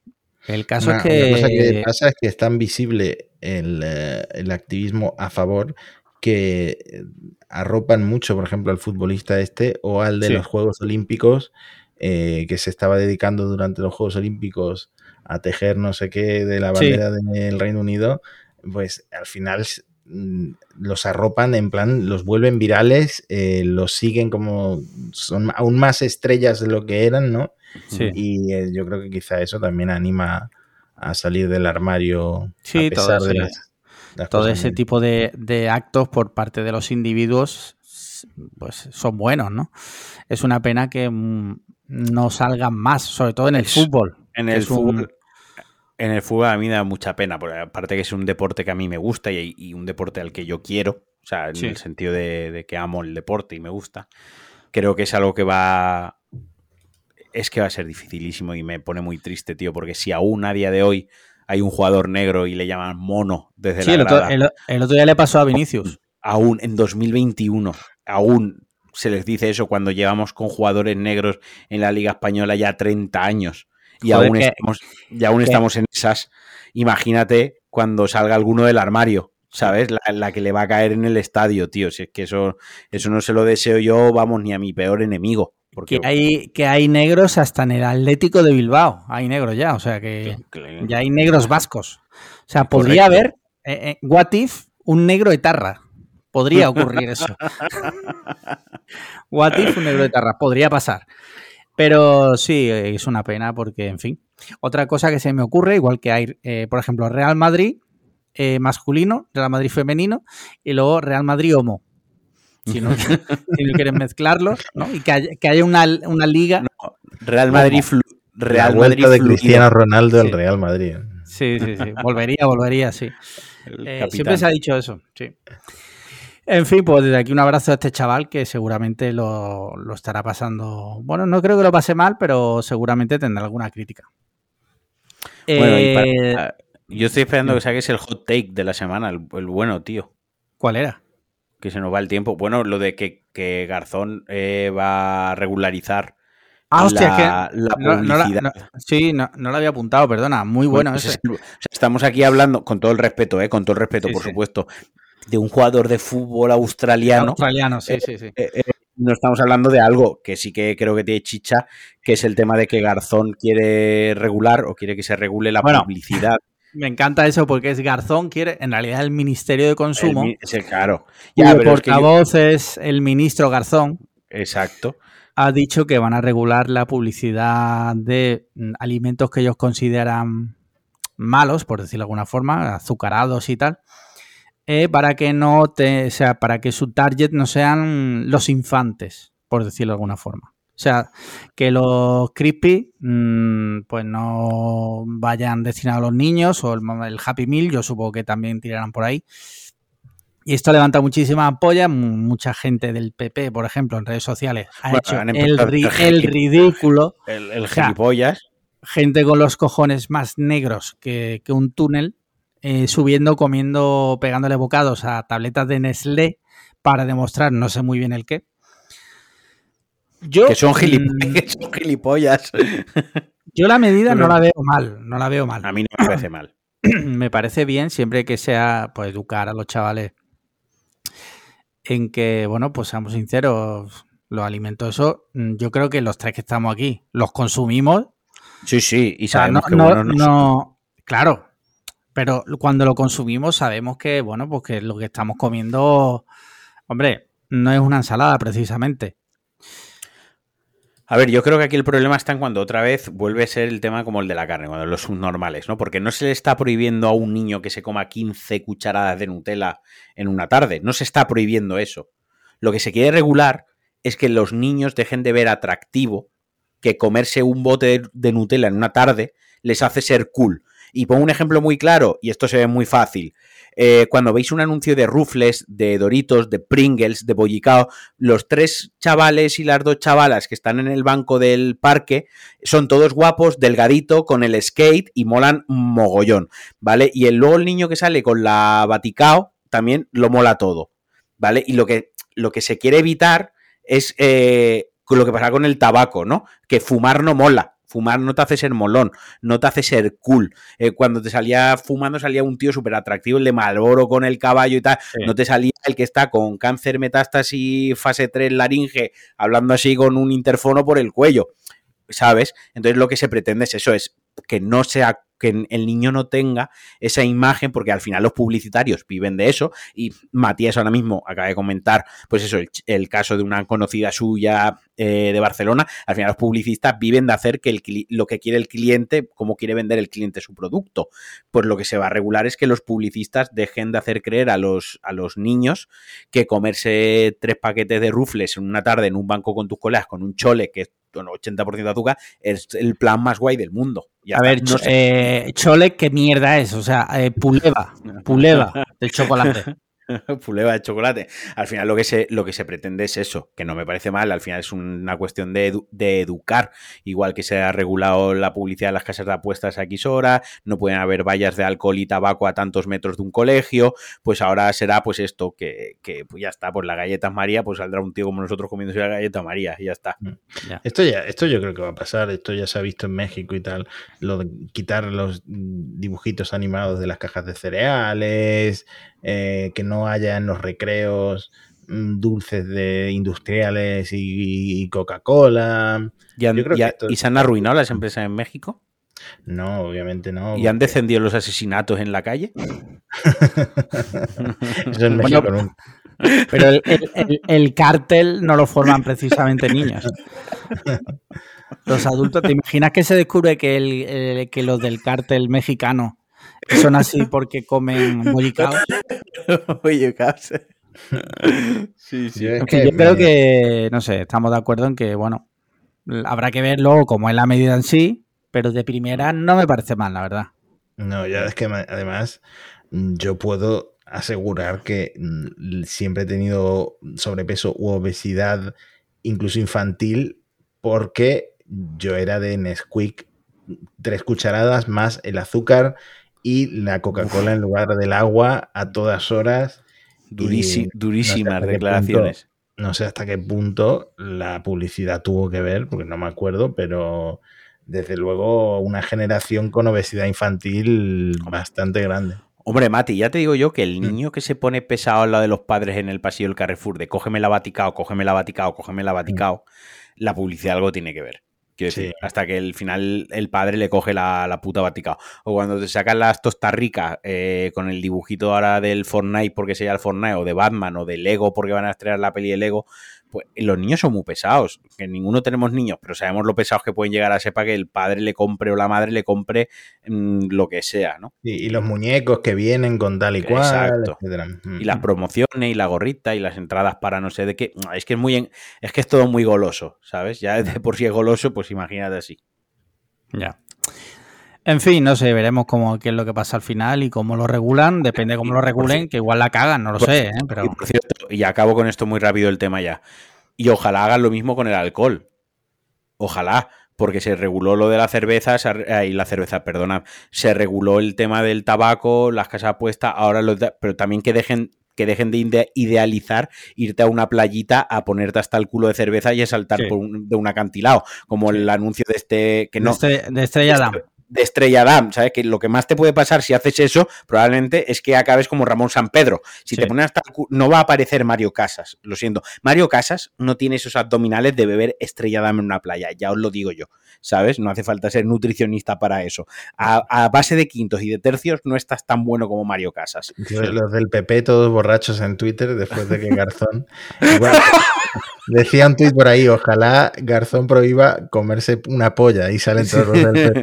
El caso es que. La cosa que pasa es que es tan visible el, eh, el activismo a favor que arropan mucho, por ejemplo, al futbolista este o al de los Juegos Olímpicos eh, que se estaba dedicando durante los Juegos Olímpicos a tejer no sé qué de la bandera del Reino Unido, pues al final mm, los arropan en plan, los vuelven virales, eh, los siguen como son aún más estrellas de lo que eran, ¿no? Y eh, yo creo que quizá eso también anima a salir del armario sí, a pesar todo, de todo ese tipo de, de, actos por parte de los individuos pues son buenos, ¿no? Es una pena que mm, no salgan más, sobre todo en el fútbol. En el fútbol. En el fútbol a mí me da mucha pena, porque aparte que es un deporte que a mí me gusta y, un deporte al que yo quiero, o sea, en el sentido de, que amo el deporte y me gusta, creo que es algo que va... Es que va a ser dificilísimo y me pone muy triste, tío, porque si aún a día de hoy hay un jugador negro y le llaman mono desde la el otro, el otro día le pasó a Vinicius. Aún en 2021, aún se les dice eso cuando llevamos con jugadores negros en la Liga Española ya 30 años y aún, estamos, aún estamos en esas. Imagínate cuando salga alguno del armario, ¿sabes? La, que le va a caer en el estadio, tío. Si es que eso, eso no se lo deseo yo, vamos, ni a mi peor enemigo. Porque... Que, hay, que hay negros hasta en el Atlético de Bilbao. Hay negros ya, o sea que ya hay negros vascos. O sea, podría haber, eh, eh, what if, un negro etarra. Podría ocurrir eso. What if un negro de tarra? Podría pasar. Pero sí, es una pena porque, en fin. Otra cosa que se me ocurre, igual que hay, eh, por ejemplo, Real Madrid eh, masculino, Real Madrid femenino y luego Real Madrid homo. Si no, quieren mezclarlos, ¿no? Y que haya, una, liga. Real Madrid, Real Madrid de Cristiano Ronaldo del Real Madrid. Sí, sí, sí. Volvería, volvería, sí. Eh, siempre se ha dicho eso, sí. En fin, pues desde aquí un abrazo a este chaval que seguramente lo, estará pasando. Bueno, no creo que lo pase mal, pero seguramente tendrá alguna crítica. Bueno, eh, yo estoy esperando que saques el hot take de la semana, el, bueno, tío. ¿Cuál era? Que se nos va el tiempo. Bueno, lo de que, Garzón eh, va a regularizar Ah, hostia, la, publicidad. sí, no, lo había apuntado, perdona. Muy bueno pues estamos aquí hablando, con todo el respeto, eh, con todo el respeto, por supuesto, de un jugador de fútbol australiano. Australiano, sí, sí, sí. Eh, eh, no estamos hablando de algo que sí que creo que tiene chicha, que es el tema de que Garzón quiere regular o quiere que se regule la publicidad Me encanta eso porque es Garzón, quiere, en realidad el Ministerio de Consumo. El, claro. Y el portavoz es, el ministro Garzón. Exacto. Ha dicho que van a regular la publicidad de mm, alimentos que ellos consideran malos, por decirlo de alguna forma, azucarados y tal, eh, para que no te, sea, para que su target no sean los infantes, por decirlo de alguna forma. O sea, que los crispy mm, pues no vayan destinados a los niños o el, Happy Meal, yo supongo que también tirarán por ahí. Y esto levanta muchísima apoya. Mucha gente del PP, por ejemplo, en redes sociales, ha hecho el, ridículo. El, gilipollas. gente con los cojones más negros que, un túnel, eh, subiendo, comiendo, pegándole bocados a tabletas de Nestlé para demostrar no sé muy bien el qué que mm, son, gilipollas. Yo la medida no la veo mal, no la veo mal. A mí no me parece mal. me parece bien siempre que sea pues, educar a los chavales en que, bueno, pues seamos sinceros, los alimentos, eso, mm, yo creo que los tres que estamos aquí los consumimos. Sí, sí, y sabemos que no, no, Claro, pero cuando lo consumimos sabemos que, bueno, pues que lo que estamos comiendo, hombre, no es una ensalada precisamente. A ver, yo creo que aquí el problema está en cuando otra vez vuelve a ser el tema como el de la carne, cuando los subnormales, ¿no? Porque no se le está prohibiendo a un niño que se coma 15 cucharadas de Nutella en una tarde, no se está prohibiendo eso. Lo que se quiere regular es que los niños dejen de ver atractivo que comerse un bote de, Nutella en una tarde les hace ser cool. Y pongo un ejemplo muy claro, y esto se ve muy fácil. Eh, cuando veis un anuncio de Rufles, de Doritos, de Pringles, de Bollicao, los tres chavales y las dos chavalas que están en el banco del parque son todos guapos, delgadito, con el skate y molan mogollón, ¿vale? Y el, luego el niño que sale con la Baticao también lo mola todo, ¿vale? Y lo que, lo que se quiere evitar es eh, lo que pasa con el tabaco, ¿no? Que fumar no mola. Fumar no te hace ser molón, no te hace ser cool. Eh, cuando te salía fumando salía un tío súper atractivo, el de Malboro con el caballo y tal. No te salía el que está con cáncer, metástasis, fase 3, laringe, hablando así con un interfono por el cuello. ¿Sabes? Entonces lo que se pretende es eso, es que no sea que el niño no tenga esa imagen, porque al final los publicitarios viven de eso, y Matías ahora mismo acaba de comentar, pues eso, el, caso de una conocida suya eh, de Barcelona, al final los publicistas viven de hacer que el, lo que quiere el cliente, como quiere vender el cliente su producto. Pues lo que se va a regular es que los publicistas dejen de hacer creer a los, a los niños que comerse tres paquetes de rufles en una tarde en un banco con tus colegas con un chole que es bueno, 80% de azúcar, es el plan más guay del mundo. a ver, eh, Chole, ¿qué mierda es? O sea, eh, puleva, puleva del chocolate. Puleva de chocolate. Al final lo que, se, lo que se pretende es eso, que no me parece mal, al final es una cuestión de, educar, igual que se ha regulado la publicidad de las casas de apuestas a X horas, no pueden haber vallas de alcohol y tabaco a tantos metros de un colegio, pues ahora será pues esto, que, pues ya está, pues la galleta María, pues saldrá un tío como nosotros comiéndose la galleta María y ya está. Mm. Esto ya, esto yo creo que va a pasar, esto ya se ha visto en México y tal, lo de quitar los dibujitos animados de las cajas de cereales, eh, que no haya en los recreos mm, dulces de industriales y, Coca-Cola. ¿Y, se han arruinado las empresas en México? No, obviamente no. ¿Y han descendido los asesinatos en la calle? Eso en México Pero el, cártel no lo forman precisamente niños. Los adultos, ¿te imaginas que se descubre que, el, que los del cártel mexicano son así porque comen mollicaos. sí, sí. yo creo que, no sé, estamos de acuerdo en que, bueno, habrá que verlo como es la medida en sí, pero de primera no me parece mal, la verdad. No, ya es que además yo puedo asegurar que mm, siempre he tenido sobrepeso u obesidad, incluso infantil, porque yo era de Nesquik tres cucharadas más el azúcar y la Coca-Cola en lugar del agua a todas horas. durísimas declaraciones. no sé hasta qué punto la publicidad tuvo que ver, porque no me acuerdo, pero desde luego una generación con obesidad infantil bastante grande. Hombre, Mati, ya te digo yo que el mm. niño que se pone pesado al lado de los padres en el pasillo del Carrefour de cógeme la Vaticao, cógeme la Vaticao, cógeme la Vaticao, la publicidad algo tiene que ver. Quiero decir, hasta que al final el padre le coge la, puta batica. O cuando te sacan las tostas ricas eh, con el dibujito ahora del Fortnite porque sea el Fortnite, o de Batman, o de Lego porque van a estrenar la peli de Lego, pues los niños son muy pesados. Que ninguno tenemos niños, pero sabemos lo pesados que pueden llegar a ser para que el padre le compre o la madre le compre mm, lo que sea, ¿no? Y, los muñecos que vienen con tal y cual. Exacto. Y las promociones y la gorrita y las entradas para no sé de qué. Es que es muy es que es todo muy goloso, ¿sabes? Ya de por sí es goloso, pues imagínate así. Ya. En fin, no sé, veremos cómo, qué es lo que pasa al final y cómo lo regulan. Depende de cómo lo regulen, que igual la cagan, no lo sé. ¿eh? Pero... Y, acabo con esto muy rápido el tema ya. Y ojalá hagan lo mismo con el alcohol. Ojalá, porque se reguló lo de la cerveza, y la cerveza, perdona, se reguló el tema del tabaco, las casas apuestas, ahora lo pero también que dejen que dejen de idealizar irte a una playita a ponerte hasta el culo de cerveza y a saltar por de un acantilado, como el anuncio de este que no de, de Estrella de Estrella Damm, ¿sabes? Que lo que más te puede pasar si haces eso probablemente es que acabes como Ramón San Pedro. Si te pones hasta no va a aparecer Mario Casas, lo siento. Mario Casas no tiene esos abdominales de beber Estrella Damm en una playa, ya os lo digo yo, ¿sabes? No hace falta ser nutricionista para eso. A, base de quintos y de tercios no estás tan bueno como Mario Casas. Los del PP todos borrachos en Twitter después de que Garzón... Decía un tuit por ahí, ojalá Garzón prohíba comerse una polla y salen todos los del PP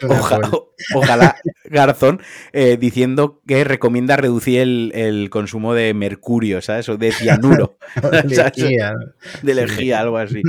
ojalá, Garzón eh, diciendo que recomienda reducir el, consumo de mercurio, ¿sabes? O de cianuro. de energía. algo así.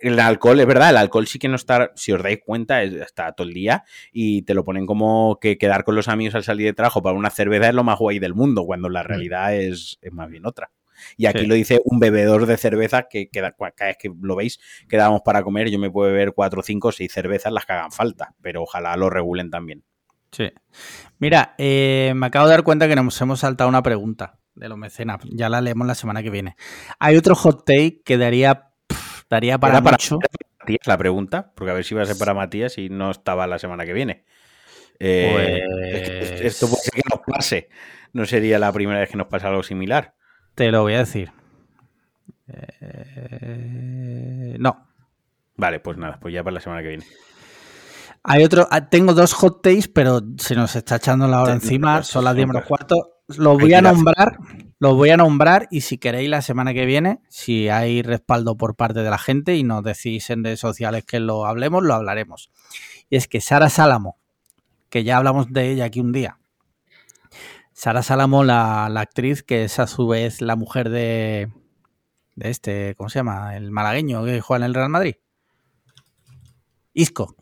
el alcohol, es verdad, el alcohol sí que no está, si os dais cuenta, está todo el día y te lo ponen como que quedar con los amigos al salir de trabajo para una cerveza es lo más guay del mundo, cuando la mm. realidad es más bien otra. Y aquí lo dice un bebedor de cerveza que, cada vez que lo veis, quedamos para comer, yo me puedo beber cuatro, cinco, seis cervezas las que hagan falta, pero ojalá lo regulen también. Sí. Mira, eh, me acabo de dar cuenta que nos hemos saltado una pregunta de los mecenas. Ya la leemos la semana que viene. Hay otro hot take que daría, daría para, mucho. Matías la pregunta, porque a ver si va a ser para Matías y no estaba la semana que viene. Eh, pues esto puede ser que nos pase. No sería la primera vez que nos pasa algo similar. Te lo voy a decir. Eh, no. Vale, pues nada, pues ya para la semana que viene. Hay otro, ah, tengo dos hot takes, pero se nos está echando la hora encima, son las 10 menos cuarto. Los voy a nombrar, los voy a nombrar y si queréis la semana que viene, si hay respaldo por parte de la gente y nos decís en redes sociales que lo hablemos, lo hablaremos. Y es que Sara Salamo, que ya hablamos de ella aquí un día, Sara Salamo, la, actriz, que es a su vez la mujer de, de este, ¿cómo se llama? El malagueño que juega en el Real Madrid. Isco.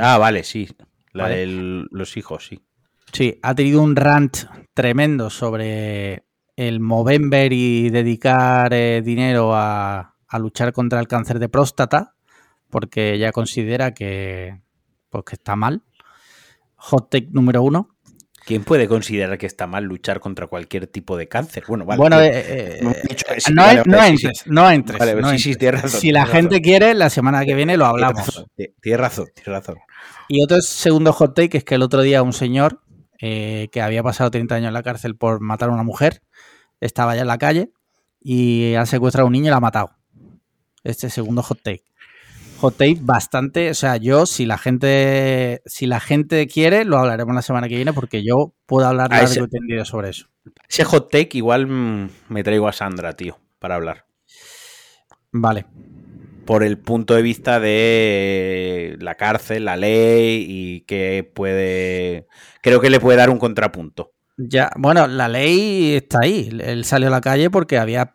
Ah, vale, sí. La de los hijos, sí. Sí, ha tenido un rant tremendo sobre el Movember y dedicar eh, dinero a, a, luchar contra el cáncer de próstata, porque ella considera que, pues, que está mal. Hot take número uno. ¿Quién puede considerar que está mal luchar contra cualquier tipo de cáncer? Bueno, vale. Bueno, eh, no, entres, no entres. si la gente quiere, la semana que viene lo hablamos. Tienes razón, tienes razón. Y otro segundo hot take es que el otro día un señor eh, que había pasado 30 años en la cárcel por matar a una mujer estaba ya en la calle y ha secuestrado a un niño y la ha matado. Este segundo hot take hot bastante. O sea, yo, si la gente, si la gente quiere, lo hablaremos la semana que viene, porque yo puedo hablar largo ese, y tendido sobre eso. Ese hot take igual me traigo a Sandra, tío, para hablar. Vale. Por el punto de vista de la cárcel, la ley y que puede. Creo que le puede dar un contrapunto. Ya, bueno, la ley está ahí. Él salió a la calle porque había.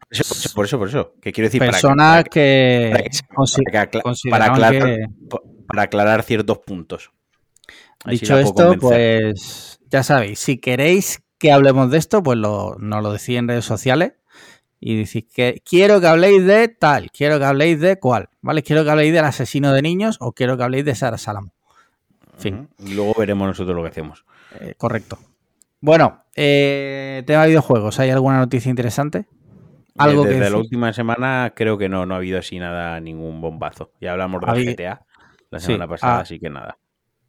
Por eso, por eso. ¿Qué quiero decir? Personas que. Para, aclarar, ciertos puntos. Dicho esto, pues ya sabéis, si queréis que hablemos de esto, pues lo, nos lo decís en redes sociales y decís que quiero que habléis de tal, quiero que habléis de cuál, ¿vale? Quiero que habléis del asesino de niños o quiero que habléis de Sara Salamo. En fin. Luego veremos nosotros lo que hacemos. Eh, correcto. Bueno, eh, tema de videojuegos, ¿hay alguna noticia interesante? ¿Algo Desde la última semana creo que no, no ha habido así nada, ningún bombazo. Ya hablamos de GTA la semana pasada, así que nada.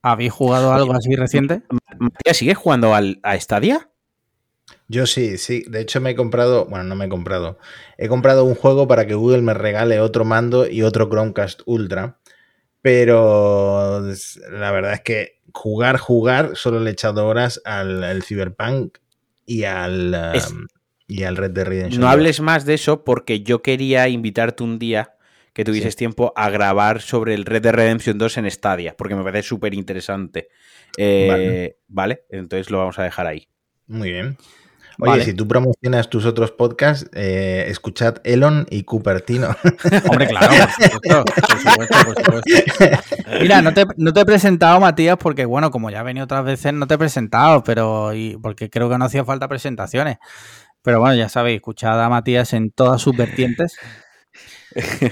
¿Habéis jugado algo así reciente? Matías, ¿sigues jugando al, a Stadia? Yo sí, sí. De hecho me he comprado, bueno, no me he comprado. He comprado un juego para que Google me regale otro mando y otro Chromecast Ultra pero la verdad es que jugar, jugar, solo le he echado horas al, Cyberpunk y al, um, y al Red Dead Redemption. No hables más de eso porque yo quería invitarte un día que tuvieses tiempo a grabar sobre el Red Dead Redemption 2 en Stadia, porque me parece súper interesante. Eh, vale. entonces lo vamos a dejar ahí. Muy bien. Oye, si tú promocionas tus otros podcasts, eh, escuchad Elon y Cupertino. Hombre, claro, Mira, no te, no te, he presentado, Matías, porque, bueno, como ya he venido otras veces, no te he presentado, pero porque creo que no hacía falta presentaciones. Pero bueno, ya sabéis, escuchad a Matías en todas sus vertientes.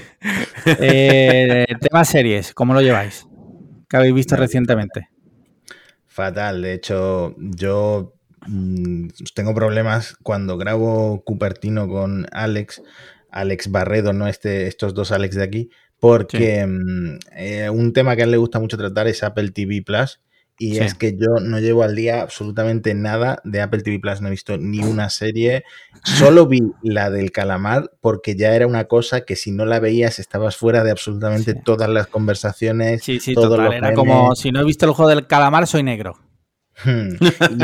eh, tema series, ¿cómo lo lleváis? ¿Qué habéis visto recientemente? Fatal, de hecho, yo mm, tengo problemas cuando grabo Cupertino con Alex, Alex Barredo, no este, estos dos Alex de aquí, porque mm, eh, un tema que a él le gusta mucho tratar es Apple TV Plus y es que yo no llevo al día absolutamente nada de Apple TV Plus, no he visto ni una serie. Solo vi la del calamar porque ya era una cosa que si no la veías estabas fuera de absolutamente todas las conversaciones. Sí, sí, total. Era como si no he visto el juego del calamar, soy negro. Hmm.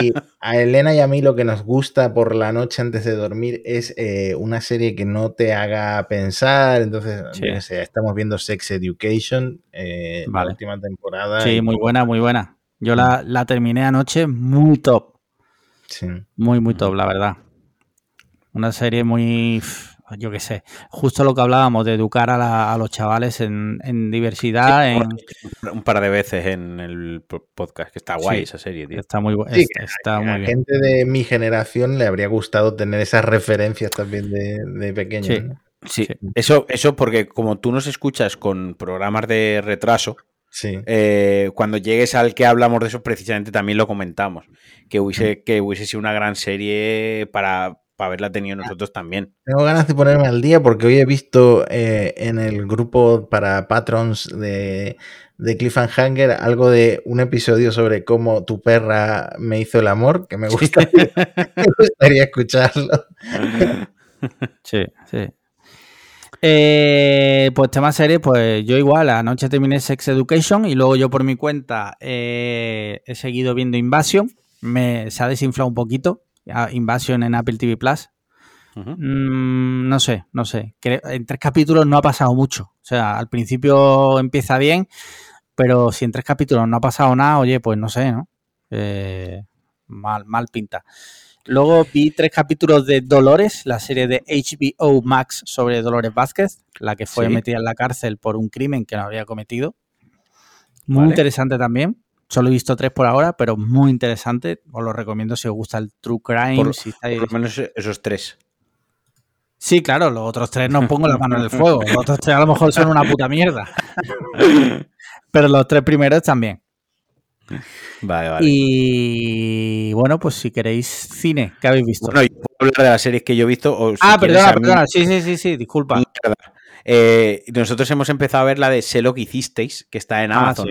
Y a Elena y a mí lo que nos gusta por la noche antes de dormir es eh, una serie que no te haga pensar. Entonces, estamos viendo Sex Education, eh, la última temporada. Sí, muy buena, muy buena. Yo la, la terminé anoche muy top. Sí. Muy, muy top, la verdad. Una serie muy, yo qué sé, justo lo que hablábamos de educar a, los chavales en, diversidad. en... Un par de veces en el podcast, que está guay esa serie, tío. Está muy, está, a, la gente de mi generación le habría gustado tener esas referencias también de, de pequeño. Sí. Eso, eso porque como tú nos escuchas con programas de retraso, eh, cuando llegues al que hablamos de eso, precisamente también lo comentamos. Que hubiese, que hubiese sido una gran serie para, haberla tenido nosotros también. Tengo ganas de ponerme al día porque hoy he visto eh, en el grupo para patrons de, de Cliffhanger algo de un episodio sobre cómo tu perra me hizo el amor, que me gustaría, me gustaría escucharlo. Sí, sí. Eh, pues tema serie, pues yo igual, anoche terminé Sex Education y luego yo por mi cuenta eh, he seguido viendo Invasion. Me, se ha desinflado un poquito. Invasion en Apple TV Plus. Mm, no sé, no sé. En tres capítulos no ha pasado mucho. O sea, al principio empieza bien, pero si en tres capítulos no ha pasado nada, oye, pues no sé, ¿no? Eh, mal, mal pinta. Luego vi tres capítulos de Dolores, la serie de HBO Max sobre Dolores Vázquez, la que fue metida en la cárcel por un crimen que no había cometido. Muy interesante también. Solo he visto tres por ahora, pero muy interesante. Os lo recomiendo si os gusta el True Crime. Por, lo menos esos tres. Sí, claro, los otros tres no pongo la mano en el fuego. Los otros tres a lo mejor son una puta mierda. pero los tres primeros también. Vale, vale. Y bueno, pues si queréis cine, ¿qué habéis visto? Bueno, yo puedo hablar de las series que yo he visto. ah, perdona, perdona. Sí, sí, sí, sí, disculpa. Eh, nosotros hemos empezado a ver la de Sé lo que hicisteis, que está en ah, Amazon.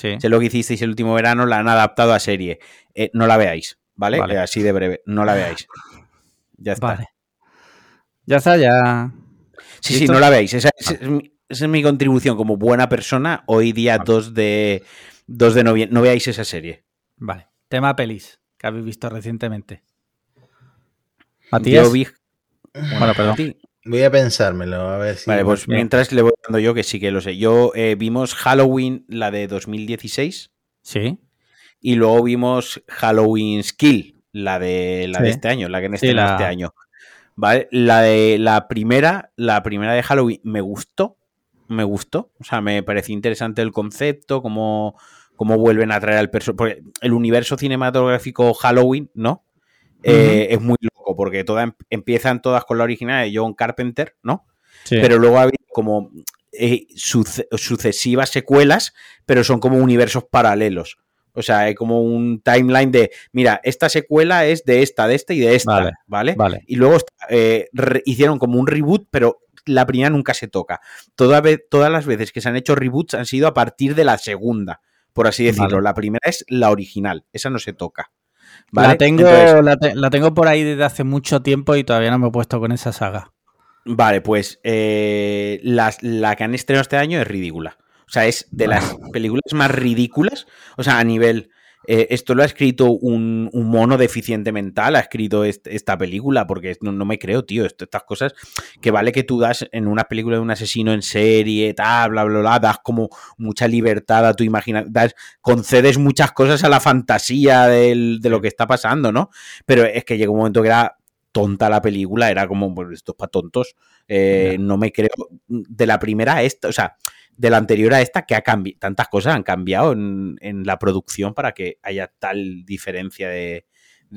Sí, Sé lo que hicisteis el último verano, la han adaptado a serie. Eh, no la veáis, ¿vale? Eh, así de breve, no la veáis. Ya está. Vale. Ya está, ya. Sí, sí, no la veáis. Esa, es, mi contribución como buena persona hoy día 2 de 2 de noviembre. No veáis esa serie. Vale. Tema pelis que habéis visto recientemente. Matías. Yo vi... Bueno, perdón. Voy a pensármelo, a ver si. Vale, pues mientras le voy dando yo, que sí que lo sé. Yo eh, vimos Halloween, la de 2016. Sí. Y luego vimos Halloween Skill, la de, la de este año, la que en este, este año. Vale, la de la primera, la primera de Halloween me gustó. Me gustó. O sea, me pareció interesante el concepto, como cómo vuelven a traer al personaje. Porque el universo cinematográfico Halloween, ¿no? Eh, es muy porque todas empiezan todas con la original de John Carpenter, ¿no? Pero luego ha habido como eh, sucesivas secuelas, pero son como universos paralelos. O sea, hay como un timeline de, mira, esta secuela es de esta, de esta y de esta, ¿vale? ¿vale? Y luego eh, hicieron como un reboot, pero la primera nunca se toca. todas las veces que se han hecho reboots han sido a partir de la segunda por así decirlo. La primera es la original, esa no se toca. La, tengo, la, tengo por ahí desde hace mucho tiempo y todavía no me he puesto con esa saga. Vale, pues eh, la, que han estrenado este año es ridícula. O sea, es de las películas más ridículas. O sea, a nivel eh, esto lo ha escrito un, mono deficiente mental, ha escrito esta película, porque no, me creo, tío, estas cosas que vale que tú das en una película de un asesino en serie, tal, bla, bla, bla, das como mucha libertad a tu imaginación, concedes muchas cosas a la fantasía de lo que está pasando, ¿no? Pero es que llegó un momento que era tonta la película, era como, pues esto es para tontos, eh, no me creo, de la primera a esta, o sea, de la anterior a esta, que ha cambiado, tantas cosas han cambiado en, la producción para que haya tal diferencia de,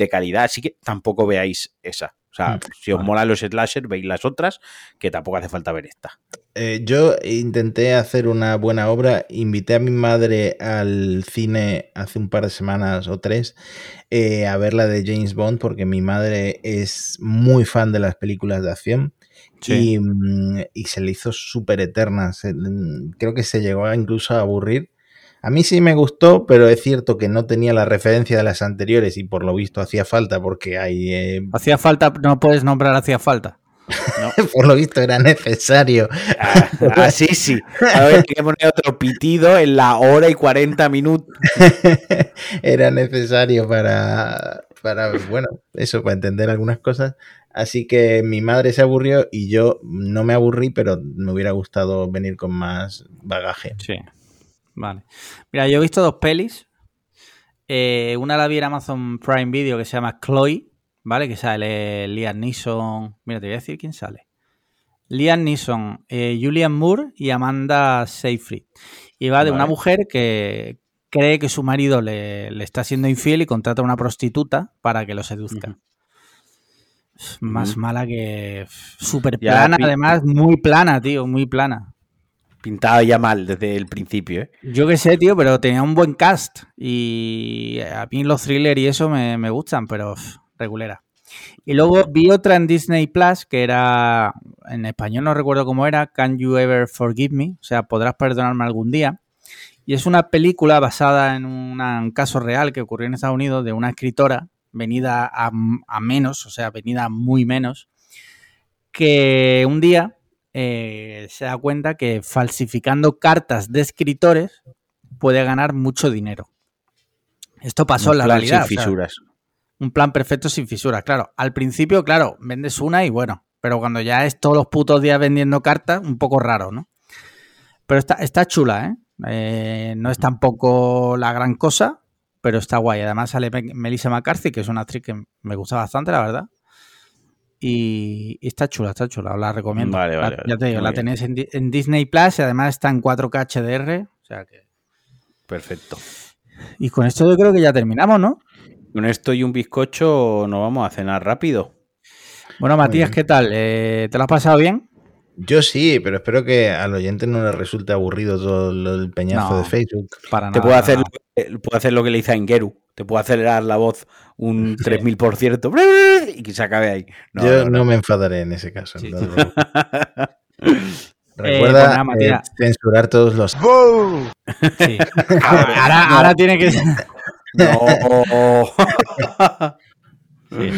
calidad. Así que tampoco veáis esa. O sea, mm, si os mola los slasher, veis las otras, que tampoco hace falta ver esta. Eh, yo intenté hacer una buena obra, invité a mi madre al cine hace un par de semanas o tres eh, a ver la de James Bond, porque mi madre es muy fan de las películas de acción. Mm, y, se le hizo súper eterna. Mm, creo que se llegó incluso a aburrir. A mí sí me gustó, pero es cierto que no tenía la referencia de las anteriores y por lo visto hacía falta porque hay... Eh, hacía falta, no puedes nombrar hacía falta. por lo visto era necesario. Ah, ah sí, sí. A ver, que poner otro pitido en la hora y 40 minutos. era necesario para, para, bueno, eso, para entender algunas cosas. Así que mi madre se aburrió y yo no me aburrí, pero me hubiera gustado venir con más bagaje. Sí. Vale. Mira, yo he visto dos pelis. Eh, una la vi en Amazon Prime Video que se llama Chloe, ¿vale? Que sale Liam Neeson. Mira, te voy a decir quién sale. Liam Neeson, eh, Julian Moore y Amanda Seyfried. Y va de una mujer que cree que su marido le, está siendo infiel y contrata a una prostituta para que lo seduzca. Más mala que. Súper plana, además, muy plana, tío, muy plana. Pintada ya mal desde el principio, ¿eh? Yo qué sé, tío, pero tenía un buen cast. Y a mí los thrillers y eso me, gustan, pero regulera. Y luego vi otra en Disney Plus que era. En español no recuerdo cómo era. Can You Ever Forgive Me? O sea, podrás perdonarme algún día. Y es una película basada en un caso real que ocurrió en Estados Unidos de una escritora venida a, menos, o sea, venida muy menos, que un día eh, se da cuenta que falsificando cartas de escritores puede ganar mucho dinero. Esto pasó en la realidad. Sin fisuras. un plan perfecto sin fisuras. Claro, al principio, claro, vendes una y bueno, pero cuando ya es todos los putos días vendiendo cartas, un poco raro, ¿no? Pero está, está chula, ¿eh? ¿eh? No es tampoco la gran cosa, pero está guay. Además sale Melissa McCarthy, que es una actriz que me gusta bastante, la verdad. Y, está chula, está chula, la recomiendo. Vale, vale, ya te digo, la tenéis en, Disney Plus y además está en 4K HDR. O sea que. Perfecto. Y con esto yo creo que ya terminamos, ¿no? Con esto y un bizcocho nos vamos a cenar rápido. Bueno, Matías, ¿qué tal? Eh, ¿Te lo has pasado bien? Yo sí, pero espero que al oyente no le resulte aburrido todo el peñazo de Facebook. Para Te puedo hacer, puedo hacer lo que le hice a Ingeru. Te puedo acelerar la voz un 3000% y que se acabe ahí. Yo no, me enfadaré en ese caso. Recuerda eh, eh, censurar todos los. Sí. Ahora, ahora, tiene que. No. sí.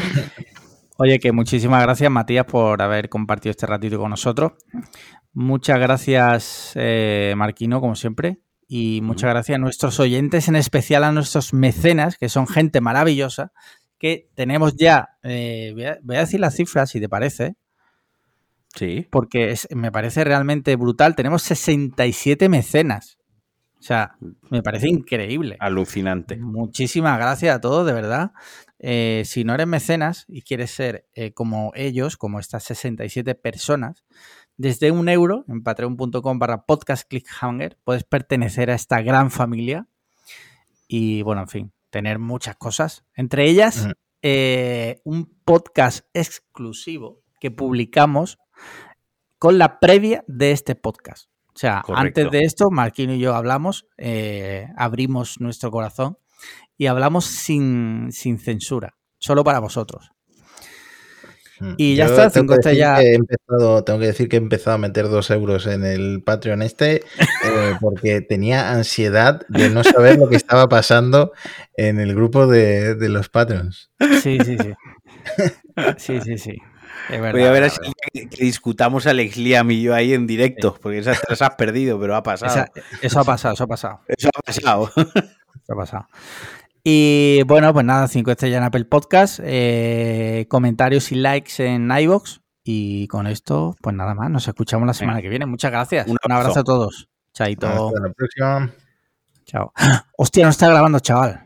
Oye, que muchísimas gracias, Matías, por haber compartido este ratito con nosotros. Muchas gracias, eh, Marquino, como siempre. Y muchas gracias a nuestros oyentes, en especial a nuestros mecenas, que son gente maravillosa, que tenemos ya, eh, voy, a, decir las cifras, si te parece. Sí. Porque me parece realmente brutal. Tenemos 67 mecenas. O sea, me parece increíble. Alucinante. Muchísimas gracias a todos, de verdad. Eh, si no eres mecenas y quieres ser eh, como ellos, como estas 67 personas, desde un euro en patreon.com barra podcast clickhanger puedes pertenecer a esta gran familia y, bueno, en fin, tener muchas cosas. Entre ellas, eh, un podcast exclusivo que publicamos con la previa de este podcast. O sea, antes de esto, Marquino y yo hablamos, abrimos nuestro corazón y hablamos sin, censura, solo para vosotros. Mm. Y ya está, tengo que, ya... he empezado, tengo que decir que he empezado a meter dos euros en el Patreon este eh, porque tenía ansiedad de no saber lo que estaba pasando en el grupo de, los Patreons. Sí, sí, sí. Sí, sí, sí. Voy a ver si que, discutamos a Alex Liam y yo ahí en directo, porque esas tres has perdido, pero ha pasado. eso ha pasado, eso ha pasado. Eso ha pasado. Eso ha pasado. Y bueno, pues nada, 5 estrellas en Apple Podcast, eh, comentarios y likes en iBox. Y con esto, pues nada más, nos escuchamos la semana que viene. Muchas gracias. Un abrazo, a todos. Chaito. Hasta la próxima. Chao. Hostia, no está grabando, chaval.